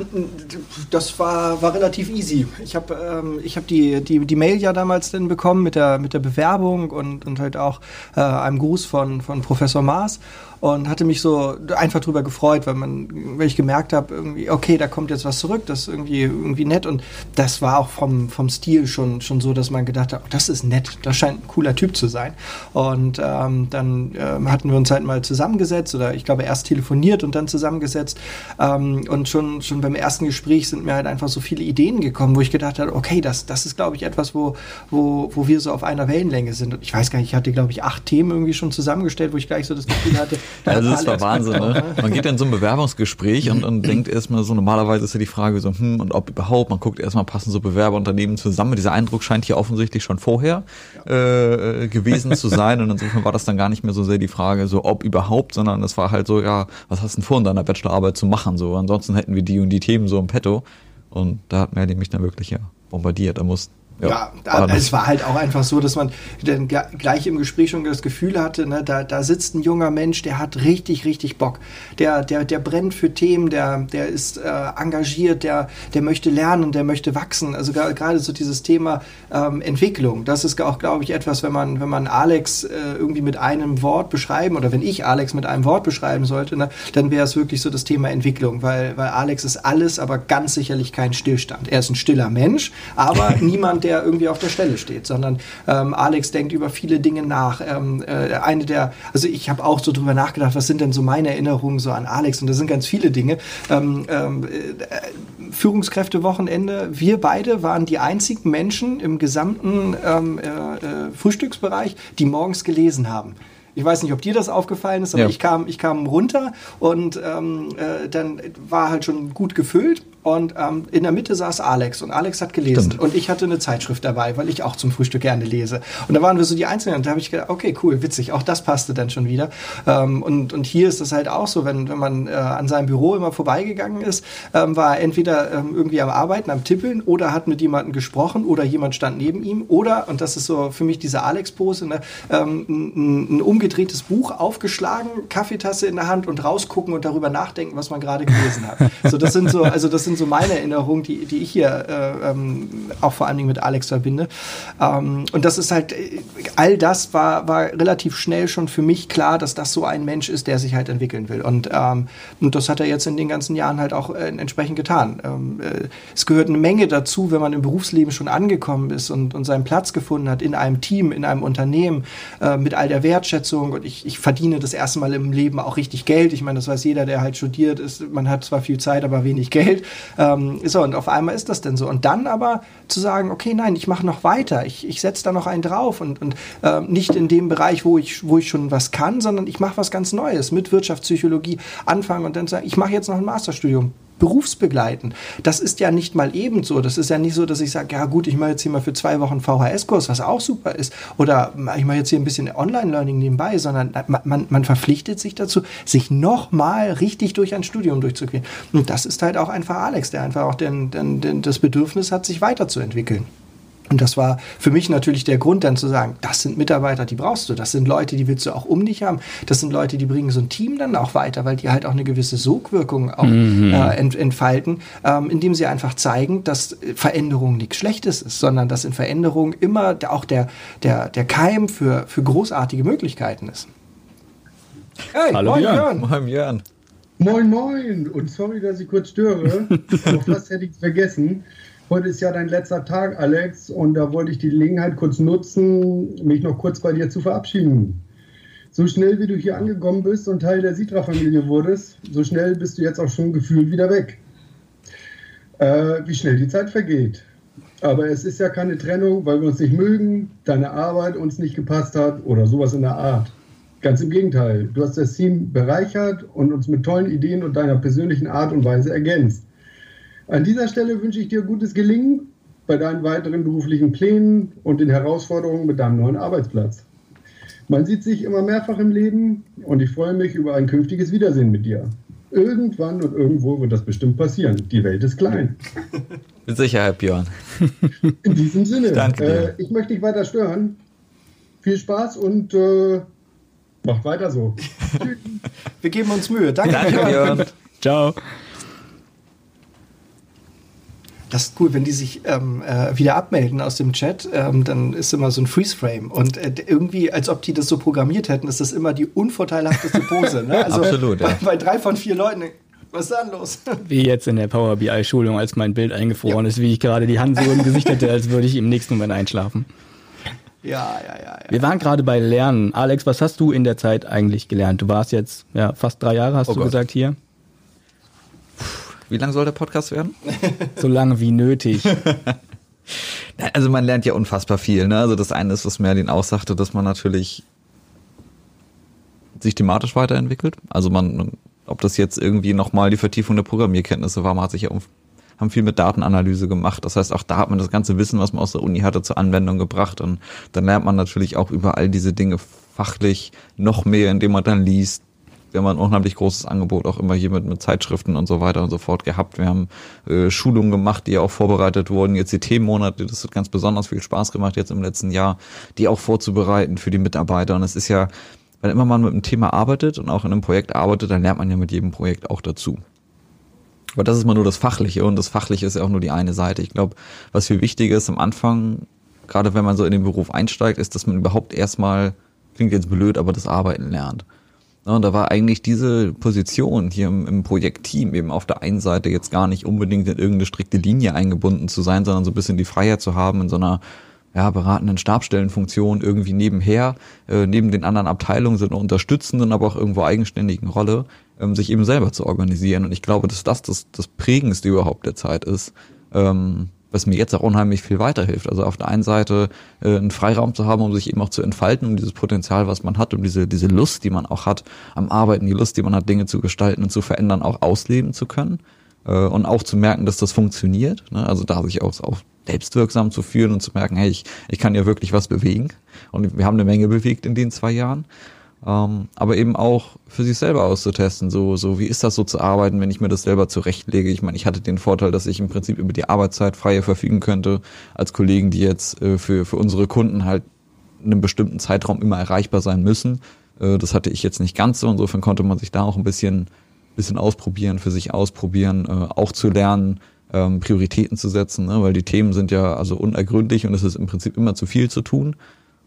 das war, war relativ easy. Ich habe ähm, hab die, die, die Mail ja damals dann bekommen mit der, mit der Bewerbung und, und halt auch äh, einem Gruß von, von Professor Maas und hatte mich so einfach drüber gefreut, weil man, weil ich gemerkt habe, irgendwie, okay, da kommt jetzt was zurück, das ist irgendwie, irgendwie nett und das war auch vom, vom Stil schon, schon so, dass man gedacht hat, oh, das ist nett, das scheint ein cooler Typ zu sein. Und ähm, dann ähm, hatten wir uns halt mal zusammengesetzt oder ich glaube erst telefoniert und dann zusammengesetzt ähm, und schon, schon beim ersten Gespräch sind mir halt einfach so viele Ideen gekommen, wo ich gedacht habe, okay, das, das ist glaube ich etwas, wo, wo, wo wir so auf einer Wellenlänge sind. Und ich weiß gar nicht, ich hatte glaube ich acht Themen irgendwie schon zusammengestellt, wo ich gleich so das Gefühl hatte, Also hat das war Alex Wahnsinn, ne? Man geht in so ein Bewerbungsgespräch und, und denkt erstmal so, normalerweise ist ja die Frage so, hm, und ob überhaupt, man guckt erstmal, passen so Bewerberunternehmen zusammen. Dieser Eindruck scheint hier offensichtlich schon vorher äh, gewesen zu sein. Und insofern war das dann gar nicht mehr so sehr die Frage, so ob überhaupt, sondern es war halt so, ja, was hast du denn vor in deiner Bachelorarbeit zu machen? So, ansonsten hätten wir die und die Themen so im Petto. Und da hat Merlin mich dann wirklich ja bombardiert. Da muss Ja, war da, es war halt auch einfach so, dass man dann gleich im Gespräch schon das Gefühl hatte, ne, da, da sitzt ein junger Mensch, der hat richtig, richtig Bock. Der, der, der brennt für Themen, der, der ist äh, engagiert, der, der möchte lernen, der möchte wachsen. Also gerade so dieses Thema ähm, Entwicklung, das ist auch, glaube ich, etwas, wenn man, wenn man Alex äh, irgendwie mit einem Wort beschreiben oder wenn ich Alex mit einem Wort beschreiben sollte, ne, dann wäre es wirklich so das Thema Entwicklung, weil, weil Alex ist alles, aber ganz sicherlich kein Stillstand. Er ist ein stiller Mensch, aber niemand, der irgendwie auf der Stelle steht, sondern ähm, Alex denkt über viele Dinge nach. Ähm, äh, eine der, also ich habe auch so drüber nachgedacht, was sind denn so meine Erinnerungen so an Alex und das sind ganz viele Dinge. Ähm, ähm, äh, Führungskräftewochenende, wir beide waren die einzigen Menschen im gesamten ähm, äh, äh, Frühstücksbereich, die morgens gelesen haben. Ich weiß nicht, ob dir das aufgefallen ist, aber Ja. ich kam, ich kam runter und ähm, äh, dann war halt schon gut gefüllt und ähm, in der Mitte saß Alex und Alex hat gelesen Stimmt. und ich hatte eine Zeitschrift dabei, weil ich auch zum Frühstück gerne lese. Und da waren wir so die Einzelnen und da habe ich gedacht, okay, cool, witzig, auch das passte dann schon wieder. Ähm, und, und hier ist das halt auch so, wenn, wenn man äh, an seinem Büro immer vorbeigegangen ist, ähm, war er entweder ähm, irgendwie am Arbeiten, am Tippeln oder hat mit jemandem gesprochen oder jemand stand neben ihm oder, und das ist so für mich diese Alex-Pose, ne, ähm, ein, ein umgedrehtes Buch aufgeschlagen, Kaffeetasse in der Hand und rausgucken und darüber nachdenken, was man gerade gelesen hat. So, das sind so, also das sind so meine Erinnerungen, die, die ich hier äh, ähm, auch vor allen Dingen mit Alex verbinde. Ähm, und das ist halt, äh, all das war, war relativ schnell schon für mich klar, dass das so ein Mensch ist, der sich halt entwickeln will. Und, ähm, und das hat er jetzt in den ganzen Jahren halt auch äh, entsprechend getan. Ähm, äh, es gehört eine Menge dazu, wenn man im Berufsleben schon angekommen ist und, und seinen Platz gefunden hat in einem Team, in einem Unternehmen, äh, mit all der Wertschätzung. Und ich, ich verdiene das erste Mal im Leben auch richtig Geld. Ich meine, das weiß jeder, der halt studiert ist. Man hat zwar viel Zeit, aber wenig Geld. Ähm, so, und auf einmal ist das denn so. Und dann aber zu sagen, okay, nein, ich mache noch weiter, ich, ich setze da noch einen drauf und, und äh, nicht in dem Bereich, wo ich, wo ich schon was kann, sondern ich mache was ganz Neues. Mit Wirtschaftspsychologie anfangen und dann sagen, ich mache jetzt noch ein Masterstudium berufsbegleitend. Das ist ja nicht mal ebenso. Das ist ja nicht so, dass ich sage, ja gut, ich mache jetzt hier mal für zwei Wochen VHS-Kurs, was auch super ist. Oder ich mache jetzt hier ein bisschen Online-Learning nebenbei, sondern man, man, man verpflichtet sich dazu, sich nochmal richtig durch ein Studium durchzugehen. Und das ist halt auch einfach Alex, der einfach auch den, den, den, das Bedürfnis hat, sich weiterzuentwickeln. Und das war für mich natürlich der Grund, dann zu sagen, das sind Mitarbeiter, die brauchst du. Das sind Leute, die willst du auch um dich haben. Das sind Leute, die bringen so ein Team dann auch weiter, weil die halt auch eine gewisse Sogwirkung auch mhm. äh, ent, entfalten, ähm, indem sie einfach zeigen, dass Veränderung nichts Schlechtes ist, sondern dass in Veränderung immer auch der, der, der Keim für, für großartige Möglichkeiten ist. Hey, Hallo moin Björn. Moin Björn. Moin moin und sorry, dass ich kurz störe. Auf was hätte ich vergessen. Heute ist ja dein letzter Tag, Alex, und da wollte ich die Gelegenheit kurz nutzen, mich noch kurz bei dir zu verabschieden. So schnell wie du hier angekommen bist und Teil der Sitra-Familie wurdest, so schnell bist du jetzt auch schon gefühlt wieder weg. Äh, wie schnell die Zeit vergeht. Aber es ist ja keine Trennung, weil wir uns nicht mögen, deine Arbeit uns nicht gepasst hat oder sowas in der Art. Ganz im Gegenteil, du hast das Team bereichert und uns mit tollen Ideen und deiner persönlichen Art und Weise ergänzt. An dieser Stelle wünsche ich dir gutes Gelingen bei deinen weiteren beruflichen Plänen und den Herausforderungen mit deinem neuen Arbeitsplatz. Man sieht sich immer mehrfach im Leben und ich freue mich über ein künftiges Wiedersehen mit dir. Irgendwann und irgendwo wird das bestimmt passieren. Die Welt ist klein. Mit Sicherheit, Björn. In diesem Sinne. Danke dir. Äh, ich möchte dich weiter stören. Viel Spaß und äh, macht weiter so. Wir geben uns Mühe. Danke, Danke Björn. Ciao das ist cool, wenn die sich ähm, äh, wieder abmelden aus dem Chat, ähm, dann ist immer so ein Freeze-Frame. Und äh, irgendwie, als ob die das so programmiert hätten, ist das immer die unvorteilhafteste Pose. Ne? Also Absolut, ja. bei, bei drei von vier Leuten was ist da los? Wie jetzt in der Power BI-Schulung, als mein Bild eingefroren ja. ist, wie ich gerade die Hand so im Gesicht hatte, als würde ich im nächsten Moment einschlafen. Ja, ja, ja, ja. Wir waren gerade bei Lernen. Alex, was hast du in der Zeit eigentlich gelernt? Du warst jetzt ja, fast drei Jahre, hast oh du Gott. gesagt, hier. Wie lang soll der Podcast werden? so lange wie nötig. also man lernt ja unfassbar viel. Ne? Also das eine ist, was Merlin auch sagte, dass man natürlich sich thematisch weiterentwickelt. Also man, ob das jetzt irgendwie nochmal die Vertiefung der Programmierkenntnisse war, man hat sich ja um, haben viel mit Datenanalyse gemacht. Das heißt, auch da hat man das ganze Wissen, was man aus der Uni hatte, zur Anwendung gebracht. Und dann lernt man natürlich auch über all diese Dinge fachlich noch mehr, indem man dann liest, wir haben ein unheimlich großes Angebot auch immer hier mit, mit Zeitschriften und so weiter und so fort gehabt. Wir haben äh, Schulungen gemacht, die auch vorbereitet wurden. Jetzt die Themenmonate, das hat ganz besonders viel Spaß gemacht jetzt im letzten Jahr, die auch vorzubereiten für die Mitarbeiter. Und es ist ja, wenn immer man mit einem Thema arbeitet und auch in einem Projekt arbeitet, dann lernt man ja mit jedem Projekt auch dazu. Aber das ist mal nur das Fachliche und das Fachliche ist ja auch nur die eine Seite. Ich glaube, was viel wichtiger ist am Anfang, gerade wenn man so in den Beruf einsteigt, ist, dass man überhaupt erstmal, klingt jetzt blöd, aber das Arbeiten lernt. Und da war eigentlich diese Position hier im, im Projektteam eben auf der einen Seite jetzt gar nicht unbedingt in irgendeine strikte Linie eingebunden zu sein, sondern so ein bisschen die Freiheit zu haben in so einer ja, beratenden Stabstellenfunktion irgendwie nebenher, äh, neben den anderen Abteilungen, so einer unterstützenden, aber auch irgendwo eigenständigen Rolle, ähm, sich eben selber zu organisieren. Und ich glaube, dass das das, das Prägendste überhaupt der Zeit ist. Ähm, was mir jetzt auch unheimlich viel weiterhilft. Also auf der einen Seite äh, einen Freiraum zu haben, um sich eben auch zu entfalten, um dieses Potenzial, was man hat, um diese, diese Lust, die man auch hat am Arbeiten, die Lust, die man hat, Dinge zu gestalten und zu verändern, auch ausleben zu können. Äh, und auch zu merken, dass das funktioniert. Ne? Also da sich auch, auch selbstwirksam zu fühlen und zu merken, hey, ich, ich kann ja wirklich was bewegen. Und wir haben eine Menge bewegt in den zwei Jahren. Ähm, aber eben auch für sich selber auszutesten. So, so, wie ist das so zu arbeiten, wenn ich mir das selber zurechtlege? Ich meine, ich hatte den Vorteil, dass ich im Prinzip über die Arbeitszeit freier verfügen könnte, als Kollegen, die jetzt äh, für, für unsere Kunden halt in einem bestimmten Zeitraum immer erreichbar sein müssen. Äh, das hatte ich jetzt nicht ganz so. Insofern konnte man sich da auch ein bisschen, bisschen ausprobieren, für sich ausprobieren, äh, auch zu lernen, ähm, Prioritäten zu setzen, ne? weil die Themen sind ja also unergründlich und es ist im Prinzip immer zu viel zu tun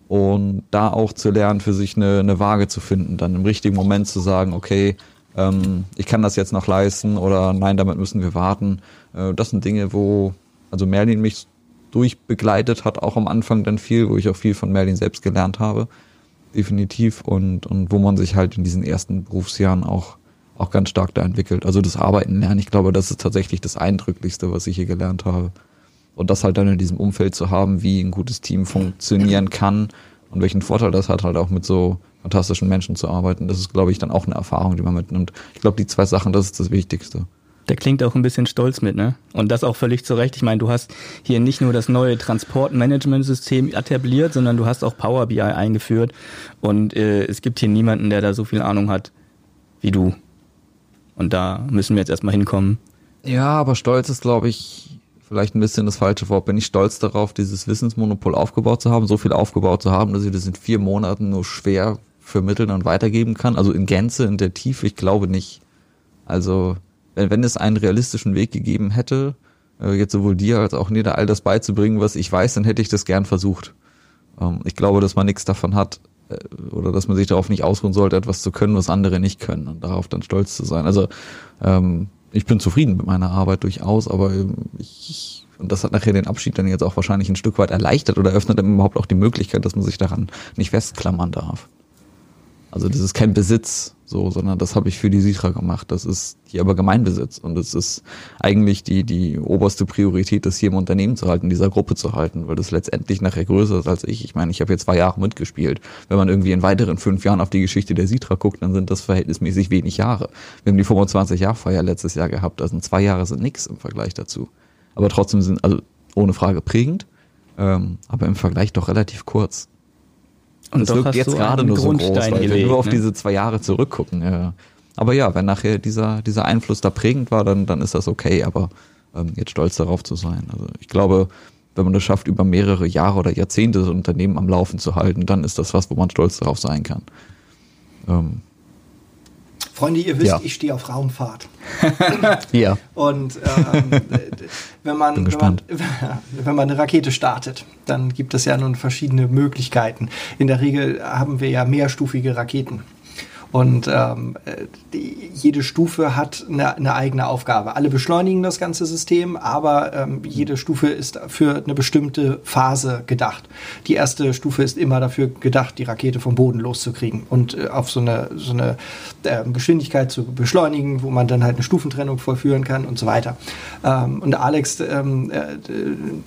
und da auch zu lernen, für sich eine, eine Waage zu finden, dann im richtigen Moment zu sagen, okay, ähm, ich kann das jetzt noch leisten oder nein, damit müssen wir warten. Äh, das sind Dinge, wo also Merlin mich durchbegleitet hat, auch am Anfang dann viel, wo ich auch viel von Merlin selbst gelernt habe, definitiv und und wo man sich halt in diesen ersten Berufsjahren auch auch ganz stark da entwickelt. Also das Arbeiten lernen, ich glaube, das ist tatsächlich das Eindrücklichste, was ich hier gelernt habe. Und das halt dann in diesem Umfeld zu haben, wie ein gutes Team funktionieren kann und welchen Vorteil das hat, halt auch mit so fantastischen Menschen zu arbeiten, das ist, glaube ich, dann auch eine Erfahrung, die man mitnimmt. Ich glaube, die zwei Sachen, das ist das Wichtigste. Der klingt auch ein bisschen stolz mit, ne? Und das auch völlig zu Recht. Ich meine, du hast hier nicht nur das neue Transportmanagementsystem etabliert, sondern du hast auch Power BI eingeführt. Und äh, es gibt hier niemanden, der da so viel Ahnung hat wie du. Und da müssen wir jetzt erstmal hinkommen. Ja, aber stolz ist, glaube ich, vielleicht ein bisschen das falsche Wort. Bin ich stolz darauf, dieses Wissensmonopol aufgebaut zu haben, so viel aufgebaut zu haben, dass ich das in vier Monaten nur schwer vermitteln und weitergeben kann? Also in Gänze, in der Tiefe, ich glaube nicht. Also wenn, wenn es einen realistischen Weg gegeben hätte, äh, jetzt sowohl dir als auch Neda all das beizubringen, was ich weiß, dann hätte ich das gern versucht. Ähm, ich glaube, dass man nichts davon hat äh, oder dass man sich darauf nicht ausruhen sollte, etwas zu können, was andere nicht können und darauf dann stolz zu sein. Also ähm, ich bin zufrieden mit meiner Arbeit durchaus, aber ähm, ich, und das hat nachher den Abschied dann jetzt auch wahrscheinlich ein Stück weit erleichtert oder öffnet dann überhaupt auch die Möglichkeit, dass man sich daran nicht festklammern darf. Also das ist kein Besitz, so, sondern das habe ich für die Sitra gemacht. Das ist hier aber Gemeinbesitz und es ist eigentlich die die oberste Priorität, das hier im Unternehmen zu halten, dieser Gruppe zu halten, weil das letztendlich nachher größer ist als ich. Ich meine, ich habe jetzt zwei Jahre mitgespielt. Wenn man irgendwie in weiteren fünf Jahren auf die Geschichte der Sitra guckt, dann sind das verhältnismäßig wenig Jahre. Wir haben die 25 Jahr Feier letztes Jahr gehabt, also zwei Jahre sind nix im Vergleich dazu. Aber trotzdem sind also ohne Frage prägend, ähm, aber im Vergleich doch relativ kurz. Und das wirkt jetzt gerade nur so groß, weil gelegt, wir nur auf ne? diese zwei Jahre zurückgucken. Ja. Aber ja, wenn nachher dieser, dieser Einfluss da prägend war, dann, dann ist das okay, aber ähm, jetzt stolz darauf zu sein. Also ich glaube, wenn man das schafft, über mehrere Jahre oder Jahrzehnte das Unternehmen am Laufen zu halten, dann ist das was, wo man stolz darauf sein kann. Ähm, Freunde, ihr wisst, ja. ich stehe auf Raumfahrt. ja. Und ähm, wenn, man, wenn, man, wenn man eine Rakete startet, dann gibt es ja nun verschiedene Möglichkeiten. In der Regel haben wir ja mehrstufige Raketen. Und ähm, die, jede Stufe hat eine, eine, eigene Aufgabe. Alle beschleunigen das ganze System, aber ähm, jede Stufe ist für eine bestimmte Phase gedacht. Die erste Stufe ist immer dafür gedacht, die Rakete vom Boden loszukriegen und äh, auf so eine, so eine äh, Geschwindigkeit zu beschleunigen, wo man dann halt eine Stufentrennung vollführen kann und so weiter. Ähm, und Alex, ähm, äh,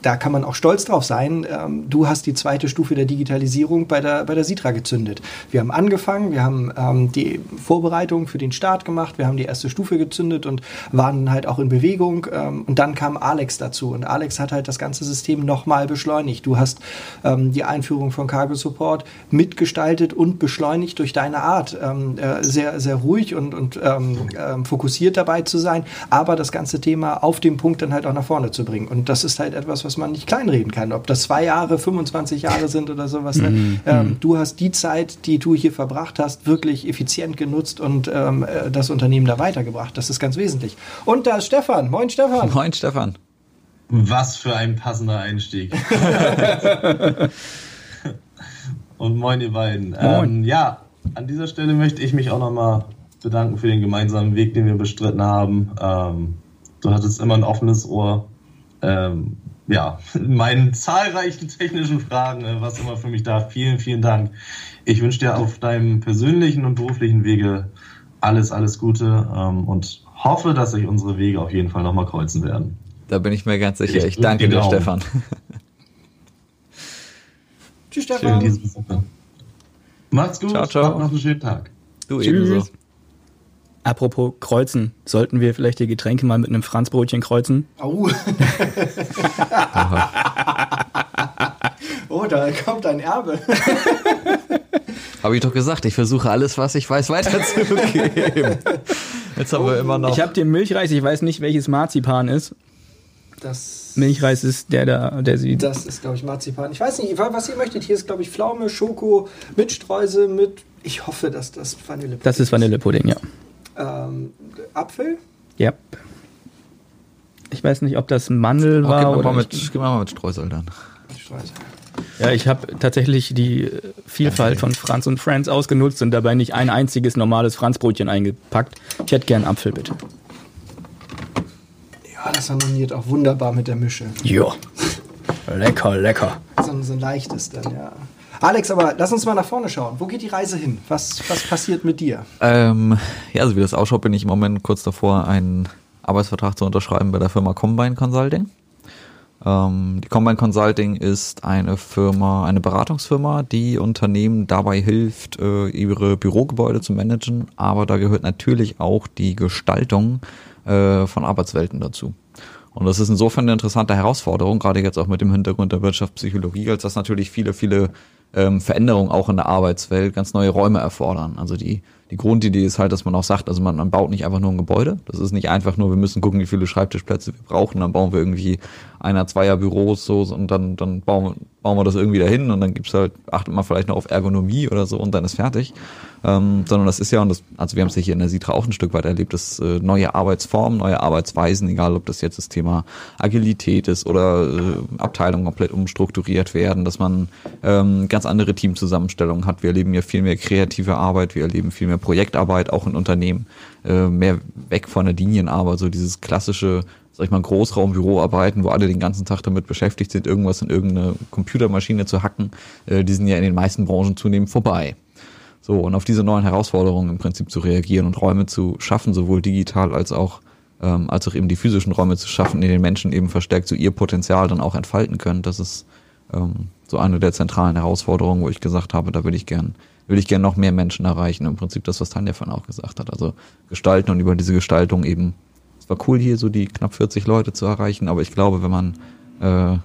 da kann man auch stolz drauf sein. Ähm, du hast die zweite Stufe der Digitalisierung bei der, bei der Sitra gezündet. Wir haben angefangen, wir haben ähm, die Vorbereitung für den Start gemacht. Wir haben die erste Stufe gezündet und waren halt auch in Bewegung. Ähm, und dann kam Alex dazu. Und Alex hat halt das ganze System nochmal beschleunigt. Du hast ähm, die Einführung von Cargo Support mitgestaltet und beschleunigt durch deine Art. Ähm, äh, sehr, sehr ruhig und, und ähm, ähm, fokussiert dabei zu sein, aber das ganze Thema auf dem Punkt dann halt auch nach vorne zu bringen. Und das ist halt etwas, was man nicht kleinreden kann. Ob das zwei Jahre, 25 Jahre sind oder sowas. Ne? Mhm. Ähm, du hast die Zeit, die du hier verbracht hast, wirklich effizient effizient genutzt und ähm, äh, das Unternehmen da weitergebracht. Das ist ganz wesentlich. Und da ist Stefan. Moin, Stefan. Moin, Stefan. Was für ein passender Einstieg. und moin, ihr beiden. Ähm, ja, an dieser Stelle möchte ich mich auch nochmal bedanken für den gemeinsamen Weg, den wir bestritten haben. Ähm, du hattest immer ein offenes Ohr. Ähm, ja, in meinen zahlreichen technischen Fragen, äh, was immer für mich da. Vielen, vielen Dank. Ich wünsche dir auf deinem persönlichen und beruflichen Wege alles, alles Gute ähm, und hoffe, dass sich unsere Wege auf jeden Fall nochmal kreuzen werden. Da bin ich mir ganz sicher. Ich, ich danke dir, Stefan. Tschüss, Stefan. Macht's gut. Ciao, ciao. Habt noch einen schönen Tag. Du Tschüss. ebenso. Apropos kreuzen, sollten wir vielleicht die Getränke mal mit einem Franzbrötchen kreuzen? Au. oh, da kommt ein Erbe. Habe ich doch gesagt, ich versuche alles, was ich weiß, weiterzugeben. Jetzt haben oh. wir immer noch. Ich habe den Milchreis, ich weiß nicht, welches Marzipan ist. Das Milchreis ist der da, der sie. Das ist, glaube ich, Marzipan. Ich weiß nicht, was ihr möchtet. Hier ist, glaube ich, Pflaume, Schoko mit Streusel, mit. Ich hoffe, dass das Vanillepudding ist. Das ist Vanillepudding, ja. Ähm, Apfel? Ja. Ich weiß nicht, ob das Mandel oh, war. Oder mal mit, gib mal mit Streusel dann. Streusel. Ja, ich habe tatsächlich die Vielfalt von Franz und Friends ausgenutzt und dabei nicht ein einziges normales Franzbrötchen eingepackt. Ich hätte gern Apfel, bitte. Ja, das harmoniert auch wunderbar mit der Mische. Ja. Lecker, lecker. So, so ein leichtes dann, ja. Alex, aber lass uns mal nach vorne schauen. Wo geht die Reise hin? Was, was passiert mit dir? Ähm, ja, also wie das ausschaut, bin ich im Moment kurz davor, einen Arbeitsvertrag zu unterschreiben bei der Firma Combine Consulting. Ähm, die Combine Consulting ist eine Firma, eine Beratungsfirma, die Unternehmen dabei hilft, äh, ihre Bürogebäude zu managen, aber da gehört natürlich auch die Gestaltung äh, von Arbeitswelten dazu. Und das ist insofern eine interessante Herausforderung, gerade jetzt auch mit dem Hintergrund der Wirtschaftspsychologie, als dass natürlich viele, viele ähm, Veränderungen auch in der Arbeitswelt ganz neue Räume erfordern. Also die die Grundidee ist halt, dass man auch sagt, also man, man baut nicht einfach nur ein Gebäude. Das ist nicht einfach nur, wir müssen gucken, wie viele Schreibtischplätze wir brauchen, dann bauen wir irgendwie einer, zweier Büros so und dann, dann bauen, bauen wir das irgendwie dahin und dann gibt's halt, achtet man vielleicht noch auf Ergonomie oder so und dann ist fertig. Ähm, sondern das ist ja, und das, also wir haben es ja hier in der Sitra auch ein Stück weit erlebt, dass äh, neue Arbeitsformen, neue Arbeitsweisen, egal ob das jetzt das Thema Agilität ist oder äh, Abteilungen komplett umstrukturiert werden, dass man ähm, ganz andere Teamzusammenstellungen hat. Wir erleben ja viel mehr kreative Arbeit, wir erleben viel mehr Projektarbeit, auch in Unternehmen, äh, mehr weg von der Linienarbeit, so dieses klassische sag ich mal, Großraumbüro arbeiten, wo alle den ganzen Tag damit beschäftigt sind, irgendwas in irgendeine Computermaschine zu hacken, äh, die sind ja in den meisten Branchen zunehmend vorbei. So, und auf diese neuen Herausforderungen im Prinzip zu reagieren und Räume zu schaffen, sowohl digital als auch, ähm, als auch eben die physischen Räume zu schaffen, in denen Menschen eben verstärkt so ihr Potenzial dann auch entfalten können, das ist ähm, so eine der zentralen Herausforderungen, wo ich gesagt habe, da will ich gern, will ich gern noch mehr Menschen erreichen. Im Prinzip das, was Tanja von auch gesagt hat. Also gestalten und über diese Gestaltung eben war cool hier so die knapp 40 Leute zu erreichen, aber ich glaube, wenn man äh,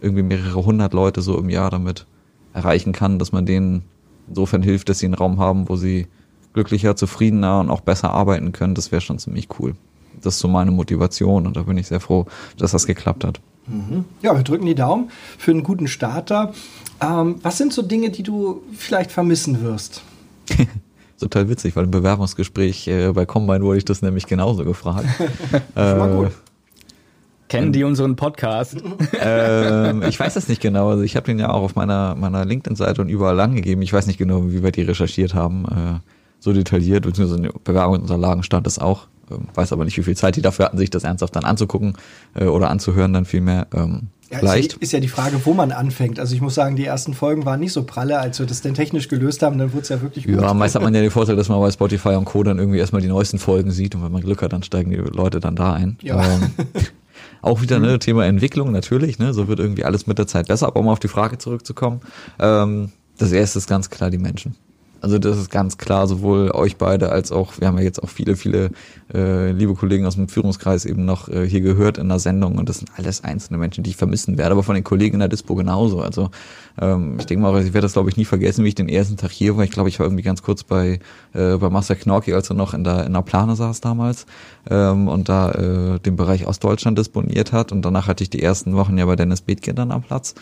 irgendwie mehrere hundert Leute so im Jahr damit erreichen kann, dass man denen insofern hilft, dass sie einen Raum haben, wo sie glücklicher, zufriedener und auch besser arbeiten können, das wäre schon ziemlich cool. Das ist so meine Motivation und da bin ich sehr froh, dass das geklappt hat. Mhm. Ja, wir drücken die Daumen für einen guten Starter. Ähm, was sind so Dinge, die du vielleicht vermissen wirst? total witzig, weil im Bewerbungsgespräch äh, bei Combine wurde ich das nämlich genauso gefragt. äh, mal gut. Kennen die unseren Podcast? ähm, ich weiß das nicht genau. Also ich habe den ja auch auf meiner, meiner LinkedIn-Seite und überall angegeben. Ich weiß nicht genau, wie wir die recherchiert haben. Äh, so detailliert, beziehungsweise in den Bewerbungsunterlagen stand das auch. Ähm, weiß aber nicht, wie viel Zeit die dafür hatten, sich das ernsthaft dann anzugucken äh, oder anzuhören, dann vielmehr. Ähm, ja, Leicht. Ist, ist ja die Frage, wo man anfängt. Also ich muss sagen, die ersten Folgen waren nicht so pralle, als wir das denn technisch gelöst haben, dann wurde es ja wirklich gut. Ja, meist hat man ja den Vorteil, dass man bei Spotify und Co. dann irgendwie erstmal die neuesten Folgen sieht und wenn man Glück hat, dann steigen die Leute dann da ein. Ja. Ähm, auch wieder ne, Thema Entwicklung natürlich, ne, so wird irgendwie alles mit der Zeit besser, aber um auf die Frage zurückzukommen, ähm, das erste ist ganz klar die Menschen. Also das ist ganz klar, sowohl euch beide als auch, wir haben ja jetzt auch viele, viele äh, liebe Kollegen aus dem Führungskreis eben noch äh, hier gehört in der Sendung und das sind alles einzelne Menschen, die ich vermissen werde, aber von den Kollegen in der Dispo genauso. Also ähm, ich denke mal, ich werde das glaube ich nie vergessen, wie ich den ersten Tag hier war. Ich glaube, ich war irgendwie ganz kurz bei, äh, bei Master Knorki, als er noch in der, in der Plane saß damals ähm, und da äh, den Bereich Ostdeutschland disponiert hat und danach hatte ich die ersten Wochen ja bei Dennis Bethke dann am Platz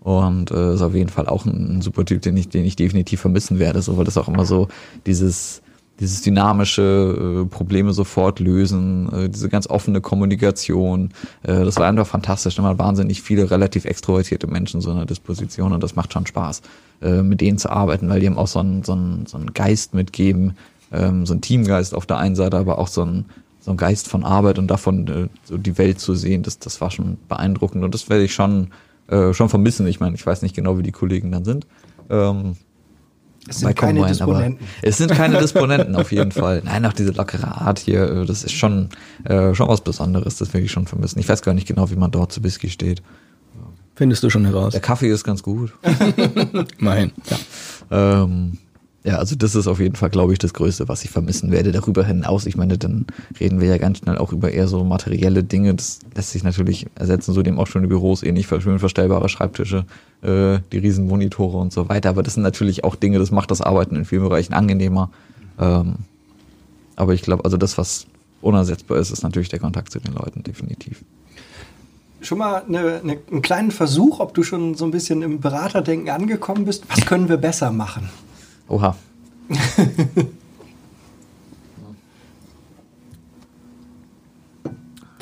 und äh, ist auf jeden Fall auch ein, ein super Typ, den ich, den ich definitiv vermissen werde, so weil das auch immer so dieses dieses dynamische äh, Probleme sofort lösen, äh, diese ganz offene Kommunikation, äh, das war einfach fantastisch. Waren wahnsinnig viele relativ extrovertierte Menschen so in der Disposition und das macht schon Spaß, äh, mit denen zu arbeiten, weil die haben auch so einen, so einen, so einen Geist mitgeben, ähm, so einen Teamgeist auf der einen Seite, aber auch so einen, so einen Geist von Arbeit und davon äh, so die Welt zu sehen, das, das war schon beeindruckend und das werde ich schon äh, schon vermissen. Ich meine, ich weiß nicht genau, wie die Kollegen dann sind. Ähm, es sind keine Combine, Disponenten. Es sind keine Disponenten auf jeden Fall. Nein, auch diese lockere Art hier, äh, das ist schon, äh, schon was Besonderes. Das will ich schon vermissen. Ich weiß gar nicht genau, wie man dort zu Whisky steht. Findest du schon heraus. Der Kaffee ist ganz gut. Mein. Ja. Ähm, ja, also das ist auf jeden Fall, glaube ich, das Größte, was ich vermissen werde. Darüber hinaus, ich meine, dann reden wir ja ganz schnell auch über eher so materielle Dinge. Das lässt sich natürlich ersetzen, so dem auch schöne Büros, ähnlich schön verstellbare Schreibtische, äh, die riesen Monitore und so weiter. Aber das sind natürlich auch Dinge, das macht das Arbeiten in vielen Bereichen angenehmer. Ähm, aber ich glaube, also das, was unersetzbar ist, ist natürlich der Kontakt zu den Leuten, definitiv schon mal eine, eine, einen kleinen Versuch, ob du schon so ein bisschen im Beraterdenken angekommen bist. Was können wir besser machen? Oha.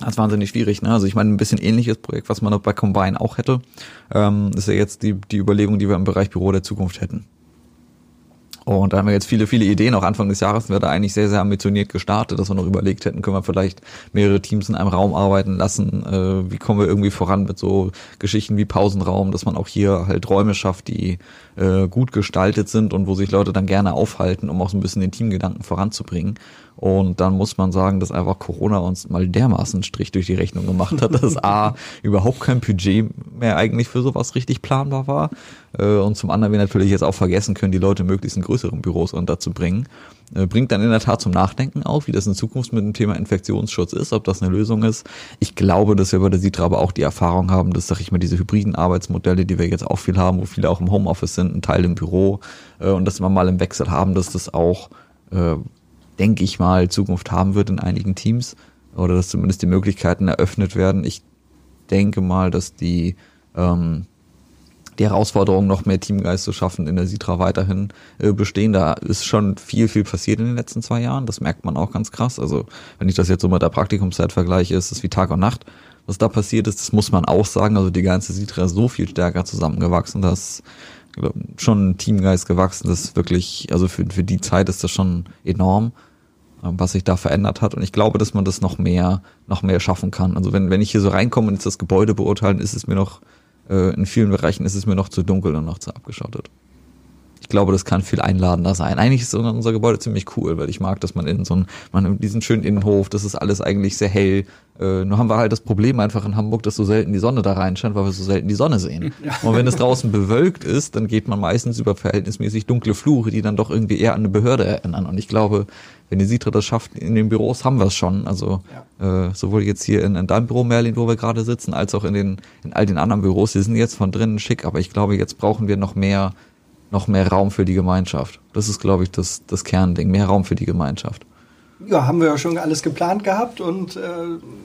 Das ist wahnsinnig schwierig. Ne? Also ich meine, ein bisschen ähnliches Projekt, was man bei Combine auch hätte, ähm, ist ja jetzt die, die Überlegung, die wir im Bereich Büro der Zukunft hätten. Und da haben wir jetzt viele, viele Ideen. Auch Anfang des Jahres wird da eigentlich sehr, sehr ambitioniert gestartet, dass wir noch überlegt hätten, können wir vielleicht mehrere Teams in einem Raum arbeiten lassen. Äh, wie kommen wir irgendwie voran mit so Geschichten wie Pausenraum, dass man auch hier halt Räume schafft, die äh, gut gestaltet sind und wo sich Leute dann gerne aufhalten, um auch so ein bisschen den Teamgedanken voranzubringen. Und dann muss man sagen, dass einfach Corona uns mal dermaßen Strich durch die Rechnung gemacht hat, dass A, überhaupt kein Budget mehr eigentlich für sowas richtig planbar war. Äh, und zum anderen wir natürlich jetzt auch vergessen können, die Leute möglichst in größeren Büros unterzubringen. Äh, bringt dann in der Tat zum Nachdenken auf, wie das in Zukunft mit dem Thema Infektionsschutz ist, ob das eine Lösung ist. Ich glaube, dass wir bei der Sitra aber auch die Erfahrung haben, dass, sag ich mal, diese hybriden Arbeitsmodelle, die wir jetzt auch viel haben, wo viele auch im Homeoffice sind, ein Teil im Büro äh, und dass wir mal im Wechsel haben, dass das auch denke ich mal, Zukunft haben wird in einigen Teams oder dass zumindest die Möglichkeiten eröffnet werden. Ich denke mal, dass die, ähm, die Herausforderung, noch mehr Teamgeist zu schaffen, in der Sitra weiterhin äh, bestehen. Da ist schon viel, viel passiert in den letzten zwei Jahren. Das merkt man auch ganz krass. Also wenn ich das jetzt so mit der Praktikumszeit vergleiche, ist es wie Tag und Nacht. Was da passiert ist, das muss man auch sagen. Also die ganze Sitra ist so viel stärker zusammengewachsen, dass schon ein Teamgeist gewachsen ist. Wirklich, also für, für die Zeit ist das schon enorm. Ähm, was sich da verändert hat. Und ich glaube, dass man das noch mehr, noch mehr schaffen kann. Also wenn, wenn ich hier so reinkomme und jetzt das Gebäude beurteilen, ist es mir noch, äh, in vielen Bereichen ist es mir noch zu dunkel und noch zu abgeschottet. Ich glaube, das kann viel einladender sein. Eigentlich ist unser Gebäude ziemlich cool, weil ich mag, dass man in so einen, man diesen schönen Innenhof, das ist alles eigentlich sehr hell. Äh, nur haben wir halt das Problem einfach in Hamburg, dass so selten die Sonne da reinscheint, weil wir so selten die Sonne sehen. Ja. Und wenn es draußen bewölkt ist, dann geht man meistens über verhältnismäßig dunkle Flure, die dann doch irgendwie eher an eine Behörde erinnern. Und ich glaube, wenn die Sitra das schafft, in den Büros haben wir es schon. Also ja. äh, sowohl jetzt hier in, in deinem Büro, Merlin, wo wir gerade sitzen, als auch in den in all den anderen Büros. Die sind jetzt von drinnen schick, aber ich glaube, jetzt brauchen wir noch mehr, noch mehr Raum für die Gemeinschaft. Das ist, glaube ich, das, das Kernding. Mehr Raum für die Gemeinschaft ja, haben wir ja schon alles geplant gehabt und äh,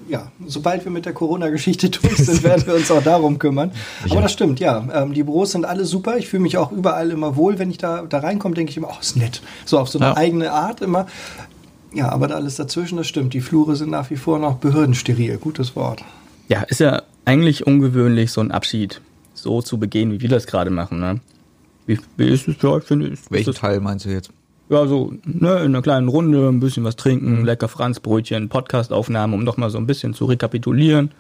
ja, sobald wir mit der Corona-Geschichte durch sind, werden wir uns auch darum kümmern. Aber das stimmt, ja. Ähm, die Büros sind alle super. Ich fühle mich auch überall immer wohl. Wenn ich da, da reinkomme, denke ich immer, oh, ist nett. So auf so eine ja. eigene Art immer. Ja, aber da alles dazwischen, das stimmt. Die Flure sind nach wie vor noch behördensteril. Gutes Wort. Ja, ist ja eigentlich ungewöhnlich, so einen Abschied so zu begehen, wie wir das gerade machen. Ne? Wie, wie ist es für euch? Welchen Teil meinst du jetzt? ja, so ne, in einer kleinen Runde ein bisschen was trinken, mhm. lecker Franzbrötchen, Podcastaufnahme, um doch mal so ein bisschen zu rekapitulieren.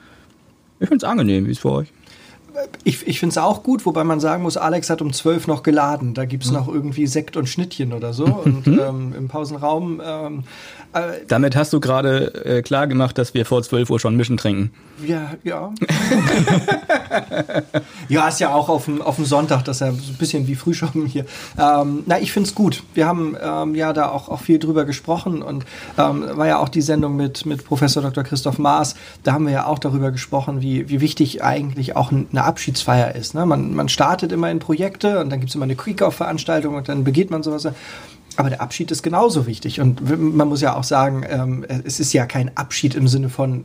Ich finde es angenehm, wie es für euch? Ich, ich finde es auch gut, wobei man sagen muss, Alex hat um zwölf noch geladen. Da gibt es mhm. noch irgendwie Sekt und Schnittchen oder so. Und mhm. ähm, im Pausenraum ähm, äh, Damit hast du gerade äh, klar gemacht, dass wir vor 12 Uhr schon Mischen trinken. Ja, ja. ja, ist ja auch auf dem, auf dem Sonntag, das ist ja so ein bisschen wie Frühschoppen hier. Ähm, na, ich finde es gut. Wir haben ähm, ja da auch, auch viel drüber gesprochen und ähm, war ja auch die Sendung mit, mit Professor Dr. Christoph Maas. Da haben wir ja auch darüber gesprochen, wie, wie wichtig eigentlich auch eine Abschiedsfeier ist. Ne? Man, man startet immer in Projekte und dann gibt es immer eine Quick-Off-Veranstaltung und dann begeht man sowas. Aber der Abschied ist genauso wichtig. Und man muss ja auch sagen, ähm, es ist ja kein Abschied im Sinne von,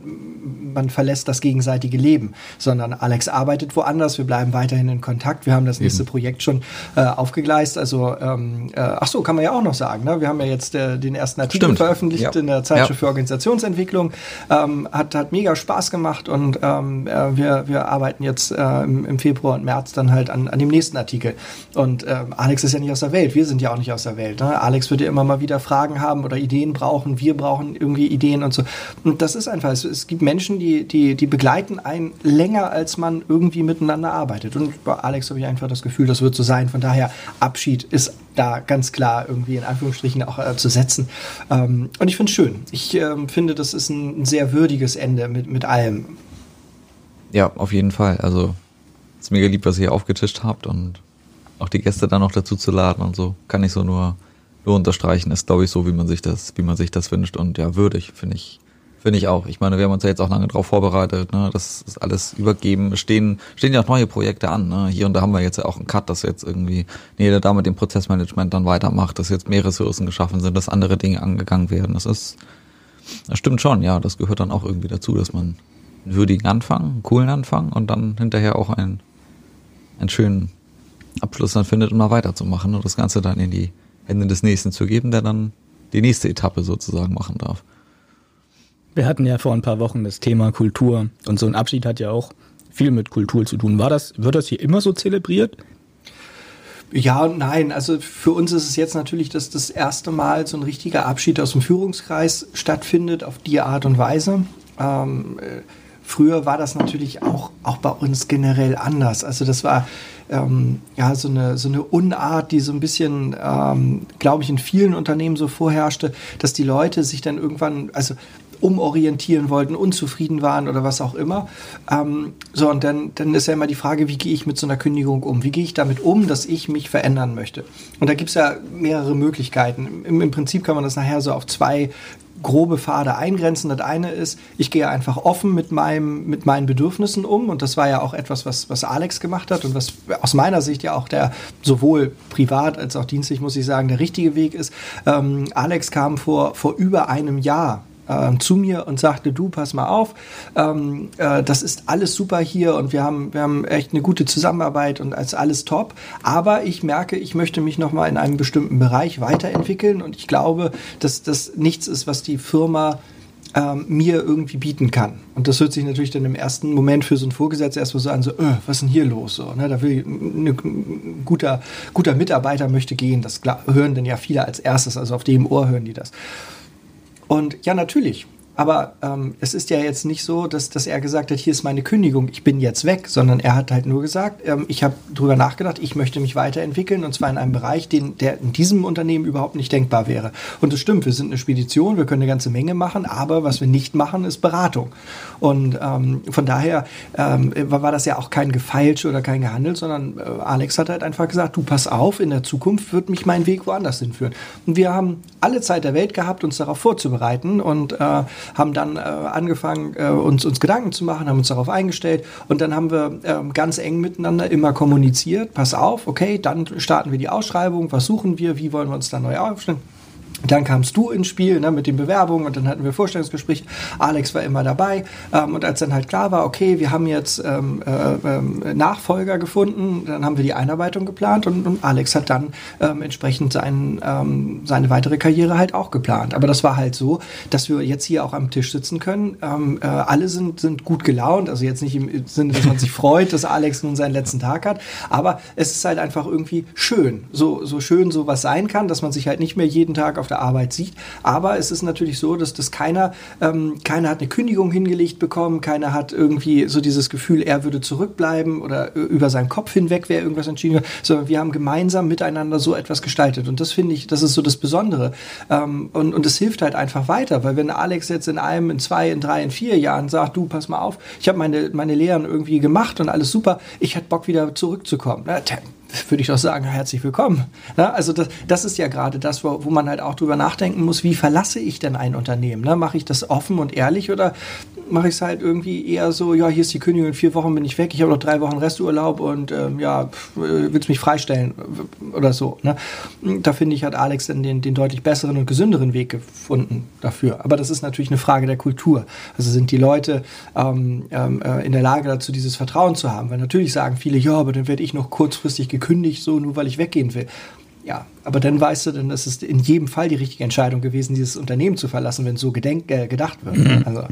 man verlässt das gegenseitige Leben, sondern Alex arbeitet woanders, wir bleiben weiterhin in Kontakt. Wir haben das nächste Eben. Projekt schon äh, aufgegleist. Also, ähm, äh, ach so, kann man ja auch noch sagen. Ne? Wir haben ja jetzt äh, den ersten Artikel Stimmt. veröffentlicht ja. in der Zeitschrift ja. für Organisationsentwicklung. Ähm, hat, hat mega Spaß gemacht und ähm, äh, wir, wir arbeiten jetzt äh, im, im, Februar und März dann halt an, an dem nächsten Artikel. Und ähm, Alex ist ja nicht aus der Welt, wir sind ja auch nicht aus der Welt. Ne? Alex wird ja immer mal wieder Fragen haben oder Ideen brauchen, wir brauchen irgendwie Ideen und so. Und das ist einfach, es, es gibt Menschen, die, die, die begleiten einen länger, als man irgendwie miteinander arbeitet. Und bei Alex habe ich einfach das Gefühl, das wird so sein. Von daher, Abschied ist da ganz klar irgendwie in Anführungsstrichen auch äh, zu setzen. Ähm, und ich finde es schön. Ich ähm, finde, das ist ein, sehr würdiges Ende mit, mit allem. Ja, auf jeden Fall. Also, es ist mega lieb, was ihr aufgetischt habt und auch die Gäste dann noch dazu zu laden und so. Kann ich so nur nur unterstreichen, ist, glaube ich, so, wie man sich das, wie man sich das wünscht und ja, würdig, finde ich. Finde ich auch. Ich meine, wir haben uns ja jetzt auch lange darauf vorbereitet, ne? Das ist alles übergeben. Stehen, stehen ja auch neue Projekte an. Ne? Hier und da haben wir jetzt ja auch einen Cut, dass jetzt irgendwie jeder da mit dem Prozessmanagement dann weitermacht, dass jetzt mehr Ressourcen geschaffen sind, dass andere Dinge angegangen werden. Das ist, das stimmt schon, ja. Das gehört dann auch irgendwie dazu, dass man einen würdigen Anfang, einen coolen Anfang und dann hinterher auch einen, einen schönen Abschluss dann findet, um mal weiterzumachen und das Ganze dann in die Ende des nächsten zu geben, der dann die nächste Etappe sozusagen machen darf. Wir hatten ja vor ein paar Wochen das Thema Kultur und so ein Abschied hat ja auch viel mit Kultur zu tun. War das, wird das hier immer so zelebriert? Ja und nein. Also für uns ist es jetzt natürlich, dass das erste Mal so ein richtiger Abschied aus dem Führungskreis stattfindet, auf die Art und Weise. Ähm, äh, früher war das natürlich auch, auch bei uns generell anders. Also das war ähm, ja so eine, so eine Unart, die so ein bisschen, ähm, glaube ich, in vielen Unternehmen so vorherrschte, dass die Leute sich dann irgendwann, also umorientieren wollten, unzufrieden waren oder was auch immer. Ähm, so, und dann, dann ist ja immer die Frage, wie gehe ich mit so einer Kündigung um? Wie gehe ich damit um, dass ich mich verändern möchte? Und da gibt es ja mehrere Möglichkeiten. Im, Im Prinzip kann man das nachher so auf zwei grobe Pfade eingrenzen. Das eine ist, ich gehe einfach offen mit, meinem, mit meinen Bedürfnissen um. Und das war ja auch etwas, was, was Alex gemacht hat und was aus meiner Sicht ja auch der sowohl privat als auch dienstlich, muss ich sagen, der richtige Weg ist. Ähm, Alex kam vor, vor über einem Jahr ähm, zu mir und sagte, du, pass mal auf, ähm, äh, das ist alles super hier und wir haben, wir haben echt eine gute Zusammenarbeit und ist alles top. Aber ich merke, ich möchte mich nochmal in einem bestimmten Bereich weiterentwickeln und ich glaube, dass das nichts ist, was die Firma ähm, mir irgendwie bieten kann. Und das hört sich natürlich dann im ersten Moment für so einen Vorgesetzten erstmal so an, so, äh, was ist denn hier los? So, ne? Da will ein guter, guter Mitarbeiter möchte gehen. Das hören dann ja viele als erstes, also auf dem Ohr hören die das. Und ja, natürlich. Aber ähm, es ist ja jetzt nicht so, dass, dass er gesagt hat, hier ist meine Kündigung, ich bin jetzt weg, sondern er hat halt nur gesagt, ähm, ich habe drüber nachgedacht, ich möchte mich weiterentwickeln und zwar in einem Bereich, den, der in diesem Unternehmen überhaupt nicht denkbar wäre. Und das stimmt, wir sind eine Spedition, wir können eine ganze Menge machen, aber was wir nicht machen, ist Beratung. Und ähm, von daher ähm, war das ja auch kein Gefeilsche oder kein Gehandel, sondern äh, Alex hat halt einfach gesagt, du pass auf, in der Zukunft wird mich mein Weg woanders hinführen. Und wir haben alle Zeit der Welt gehabt, uns darauf vorzubereiten und äh, haben dann äh, angefangen, äh, uns, uns Gedanken zu machen, haben uns darauf eingestellt und dann haben wir äh, ganz eng miteinander immer kommuniziert. Pass auf, okay, dann starten wir die Ausschreibung, was suchen wir, wie wollen wir uns dann neu aufstellen. Dann kamst du ins Spiel ne, mit den Bewerbungen und dann hatten wir Vorstellungsgespräche. Alex war immer dabei. Ähm, und als dann halt klar war, okay, wir haben jetzt ähm, äh, äh, Nachfolger gefunden, dann haben wir die Einarbeitung geplant und, und Alex hat dann ähm, entsprechend sein, ähm, seine weitere Karriere halt auch geplant. Aber das war halt so, dass wir jetzt hier auch am Tisch sitzen können. Ähm, äh, alle sind, sind gut gelaunt, also jetzt nicht im Sinne, dass man sich freut, dass Alex nun seinen letzten Tag hat, aber es ist halt einfach irgendwie schön. So, so schön sowas sein kann, dass man sich halt nicht mehr jeden Tag auf der Arbeit sieht. Aber es ist natürlich so, dass das keiner, ähm, keiner hat eine Kündigung hingelegt bekommen, keiner hat irgendwie so dieses Gefühl, er würde zurückbleiben oder über seinen Kopf hinweg wäre irgendwas entschieden, sondern wir haben gemeinsam miteinander so etwas gestaltet. Und das finde ich, das ist so das Besondere. Ähm, und, und es hilft halt einfach weiter, weil wenn Alex jetzt in einem, in zwei, in drei, in vier Jahren sagt, du, pass mal auf, ich habe meine, meine Lehren irgendwie gemacht und alles super, ich hätte Bock wieder zurückzukommen. Na, würde ich doch sagen, herzlich willkommen. Ja, also das, das ist ja gerade das, wo, wo man halt auch drüber nachdenken muss, wie verlasse ich denn ein Unternehmen? Ne? Mache ich das offen und ehrlich oder mache ich es halt irgendwie eher so, ja, hier ist die Kündigung, in vier Wochen bin ich weg, ich habe noch drei Wochen Resturlaub und ähm, ja, äh, willst mich freistellen oder so. Ne? Da finde ich, hat Alex dann den, den deutlich besseren und gesünderen Weg gefunden dafür. Aber das ist natürlich eine Frage der Kultur. Also sind die Leute ähm, ähm, äh, in der Lage dazu, dieses Vertrauen zu haben? Weil natürlich sagen viele, ja, aber dann werde ich noch kurzfristig gekündigt, so nur weil ich weggehen will. Ja, aber dann weißt du, dann ist es in jedem Fall die richtige Entscheidung gewesen, dieses Unternehmen zu verlassen, wenn so gedenk, äh, gedacht wird. Mhm. Also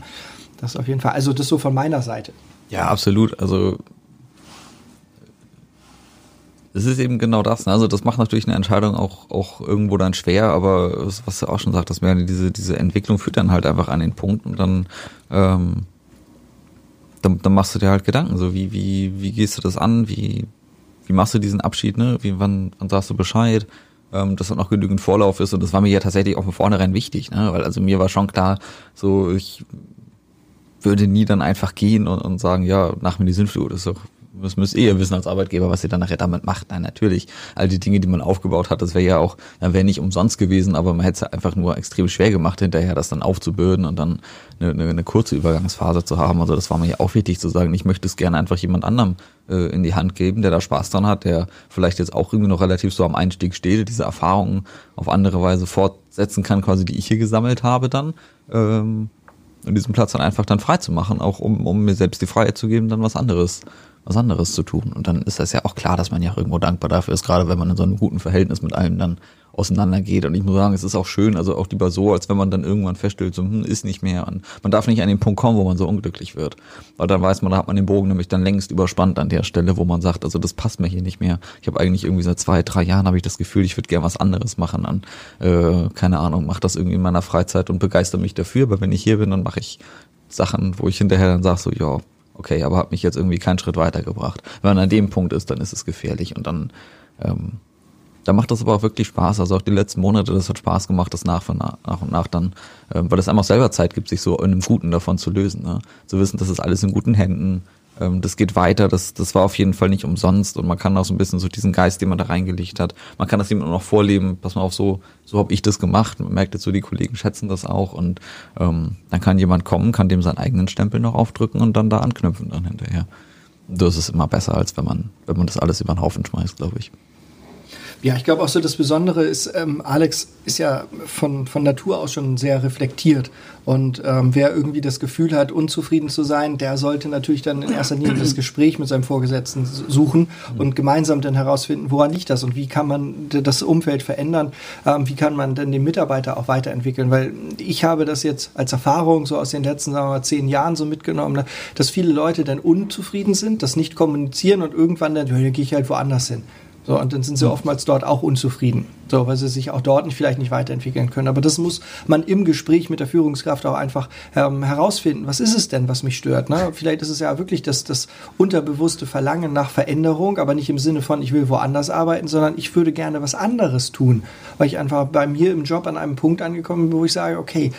das auf jeden Fall. Also das so von meiner Seite. Ja, absolut. Also es ist eben genau das. Ne? Also das macht natürlich eine Entscheidung auch, auch irgendwo dann schwer, aber was du auch schon sagtest, diese, diese Entwicklung führt dann halt einfach an den Punkt und dann, ähm, dann, dann machst du dir halt Gedanken, so wie, wie, wie gehst du das an, wie, wie machst du diesen Abschied, ne? Wie, wann, wann sagst du Bescheid? Ähm, dass dann auch genügend Vorlauf ist und das war mir ja tatsächlich auch von vornherein wichtig, ne? Weil also mir war schon klar, so ich würde nie dann einfach gehen und, und sagen, ja, nach mir die Sinnflut, das ist doch das müsst ihr ja wissen als Arbeitgeber, was ihr dann nachher damit macht. Nein, natürlich. All die Dinge, die man aufgebaut hat, das wäre ja auch, dann wäre nicht umsonst gewesen, aber man hätte es einfach nur extrem schwer gemacht, hinterher das dann aufzubürden und dann eine, eine, eine kurze Übergangsphase zu haben. Also das war mir ja auch wichtig zu sagen, ich möchte es gerne einfach jemand anderem äh, in die Hand geben, der da Spaß dran hat, der vielleicht jetzt auch irgendwie noch relativ so am Einstieg steht, diese Erfahrungen auf andere Weise fortsetzen kann, quasi die ich hier gesammelt habe dann. Ähm, und diesen Platz dann einfach dann frei zu machen, auch um, um mir selbst die Freiheit zu geben, dann was anderes was anderes zu tun. Und dann ist das ja auch klar, dass man ja irgendwo dankbar dafür ist, gerade wenn man in so einem guten Verhältnis mit allem dann auseinandergeht. Und ich muss sagen, es ist auch schön, also auch lieber so, als wenn man dann irgendwann feststellt, so, hm, ist nicht mehr. Und man darf nicht an den Punkt kommen, wo man so unglücklich wird. Weil dann weiß man, da hat man den Bogen nämlich dann längst überspannt an der Stelle, wo man sagt, also das passt mir hier nicht mehr. Ich habe eigentlich irgendwie seit zwei, drei Jahren habe ich das Gefühl, ich würde gerne was anderes machen an, äh, keine Ahnung, mache das irgendwie in meiner Freizeit und begeister mich dafür. Aber wenn ich hier bin, dann mache ich Sachen, wo ich hinterher dann sage, so, ja, okay, aber hat mich jetzt irgendwie keinen Schritt weitergebracht. Wenn man an dem Punkt ist, dann ist es gefährlich und dann ähm, da macht das aber auch wirklich Spaß. Also auch die letzten Monate, das hat Spaß gemacht, das nach, und nach, nach und nach dann, äh, weil es einem auch selber Zeit gibt, sich so in einem Guten davon zu lösen. Ne? Zu wissen, das ist alles in guten Händen, ähm, das geht weiter, das, das war auf jeden Fall nicht umsonst und man kann auch so ein bisschen so diesen Geist, den man da reingelegt hat, man kann das jemandem noch vorleben, pass mal auf, so, so habe ich das gemacht. Man merkt jetzt so, die Kollegen schätzen das auch und ähm, dann kann jemand kommen, kann dem seinen eigenen Stempel noch aufdrücken und dann da anknüpfen dann hinterher. Das ist immer besser, als wenn man, wenn man das alles über den Haufen schmeißt, glaube ich. Ja, ich glaube auch so, das Besondere ist, ähm, Alex ist ja von, von Natur aus schon sehr reflektiert. Und ähm, wer irgendwie das Gefühl hat, unzufrieden zu sein, der sollte natürlich dann in erster Linie das Gespräch mit seinem Vorgesetzten suchen und gemeinsam dann herausfinden, woran liegt das und wie kann man das Umfeld verändern, ähm, wie kann man denn den Mitarbeiter auch weiterentwickeln. Weil ich habe das jetzt als Erfahrung so aus den letzten, sagen wir mal, zehn Jahren so mitgenommen, ne, dass viele Leute dann unzufrieden sind, das nicht kommunizieren und irgendwann dann, ja, dann gehe ich halt woanders hin. So, und dann sind sie hm. oftmals dort auch unzufrieden. So, weil sie sich auch dort nicht, vielleicht nicht weiterentwickeln können. Aber das muss man im Gespräch mit der Führungskraft auch einfach ähm, herausfinden. Was ist es denn, was mich stört? Ne? Vielleicht ist es ja wirklich das, das unterbewusste Verlangen nach Veränderung, aber nicht im Sinne von, ich will woanders arbeiten, sondern ich würde gerne was anderes tun. Weil ich einfach bei mir im Job an einem Punkt angekommen bin, wo ich sage, okay,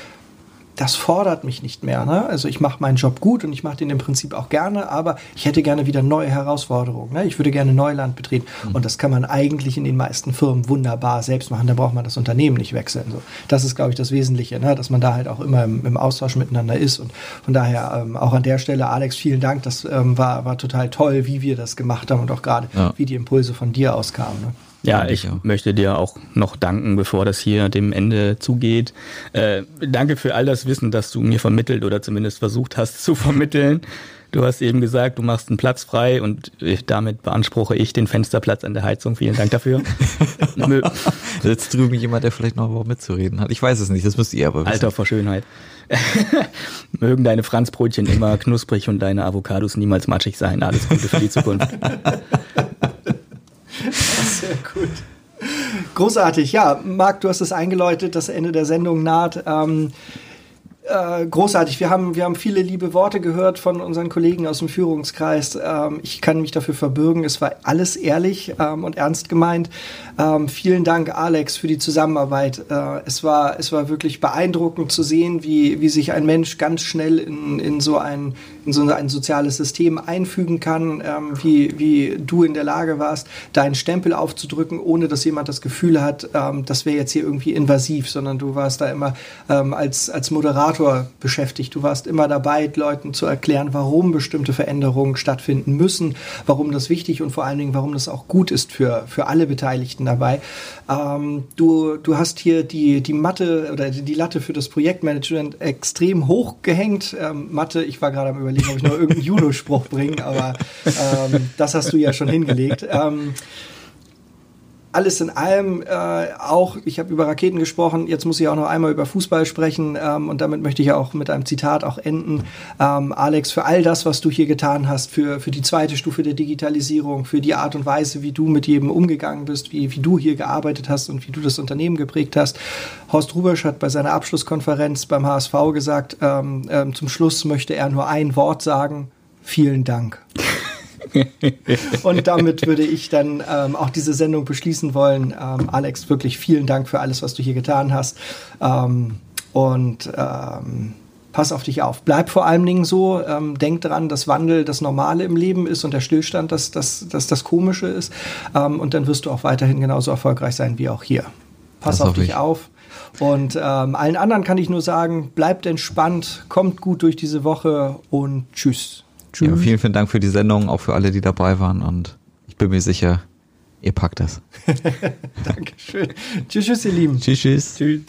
das fordert mich nicht mehr. Ne? Also ich mache meinen Job gut und ich mache den im Prinzip auch gerne, aber ich hätte gerne wieder neue Herausforderungen. Ne? Ich würde gerne Neuland betreten. Mhm. Und das kann man eigentlich in den meisten Firmen wunderbar selbst machen. Da braucht man das Unternehmen nicht wechseln. So. Das ist, glaube ich, das Wesentliche, ne? dass man da halt auch immer im, im Austausch miteinander ist. Und von daher ähm, auch an der Stelle, Alex, vielen Dank. Das ähm, war, war total toll, wie wir das gemacht haben und auch gerade, ja. wie die Impulse von dir auskamen. Ne? Ja, ich möchte dir auch noch danken, bevor das hier dem Ende zugeht. Äh, danke für all das Wissen, das du mir vermittelt oder zumindest versucht hast zu vermitteln. Du hast eben gesagt, du machst einen Platz frei und damit beanspruche ich den Fensterplatz an der Heizung. Vielen Dank dafür. Sitzt drüben jemand, der vielleicht noch überhaupt mitzureden hat. Ich weiß es nicht, das müsst ihr aber wissen. Alter vor Schönheit. Mögen deine Franzbrötchen immer knusprig und deine Avocados niemals matschig sein. Alles Gute für die Zukunft. Gut. Großartig. Ja, Marc, du hast es eingeläutet, das Ende der Sendung naht. Ähm, äh, großartig. Wir haben, wir haben viele liebe Worte gehört von unseren Kollegen aus dem Führungskreis. Ähm, ich kann mich dafür verbürgen. Es war alles ehrlich ähm, und ernst gemeint. Ähm, vielen Dank, Alex, für die Zusammenarbeit. Äh, es, war, es war wirklich beeindruckend zu sehen, wie, wie sich ein Mensch ganz schnell in, in, so, ein, in so ein soziales System einfügen kann, ähm, wie, wie du in der Lage warst, deinen Stempel aufzudrücken, ohne dass jemand das Gefühl hat, ähm, das wäre jetzt hier irgendwie invasiv, sondern du warst da immer ähm, als, als Moderator Moderator beschäftigt. Du warst immer dabei, Leuten zu erklären, warum bestimmte Veränderungen stattfinden müssen, warum das wichtig und vor allen Dingen, warum das auch gut ist für, für alle Beteiligten dabei. Ähm, du, du hast hier die, die Matte oder die Latte für das Projektmanagement extrem hoch gehängt. Ähm, Mathe, ich war gerade am überlegen, ob ich noch irgendeinen Judo-Spruch bringe, aber ähm, das hast du ja schon hingelegt. Alles in allem äh, auch, ich habe über Raketen gesprochen, jetzt muss ich auch noch einmal über Fußball sprechen ähm, und damit möchte ich auch mit einem Zitat auch enden. Ähm, Alex, für all das, was du hier getan hast, für, für die zweite Stufe der Digitalisierung, für die Art und Weise, wie du mit jedem umgegangen bist, wie, wie du hier gearbeitet hast und wie du das Unternehmen geprägt hast. Horst Rubesch hat bei seiner Abschlusskonferenz beim HSV gesagt, ähm, ähm, zum Schluss möchte er nur ein Wort sagen, vielen Dank. und damit würde ich dann ähm, auch diese Sendung beschließen wollen. Ähm, Alex, wirklich vielen Dank für alles, was du hier getan hast. Ähm, und ähm, pass auf dich auf. Bleib vor allen Dingen so. Ähm, denk dran, dass Wandel das Normale im Leben ist und der Stillstand das, das, das, das Komische ist. Ähm, und dann wirst du auch weiterhin genauso erfolgreich sein wie auch hier. Pass das auf dich ich. auf. Und ähm, allen anderen kann ich nur sagen, bleibt entspannt, kommt gut durch diese Woche und tschüss. Tschüss. Ja, vielen, vielen Dank für die Sendung, auch für alle, die dabei waren. Und ich bin mir sicher, ihr packt das. Dankeschön. Tschüss, tschüss, ihr Lieben. Tschüss, tschüss. Tschüss.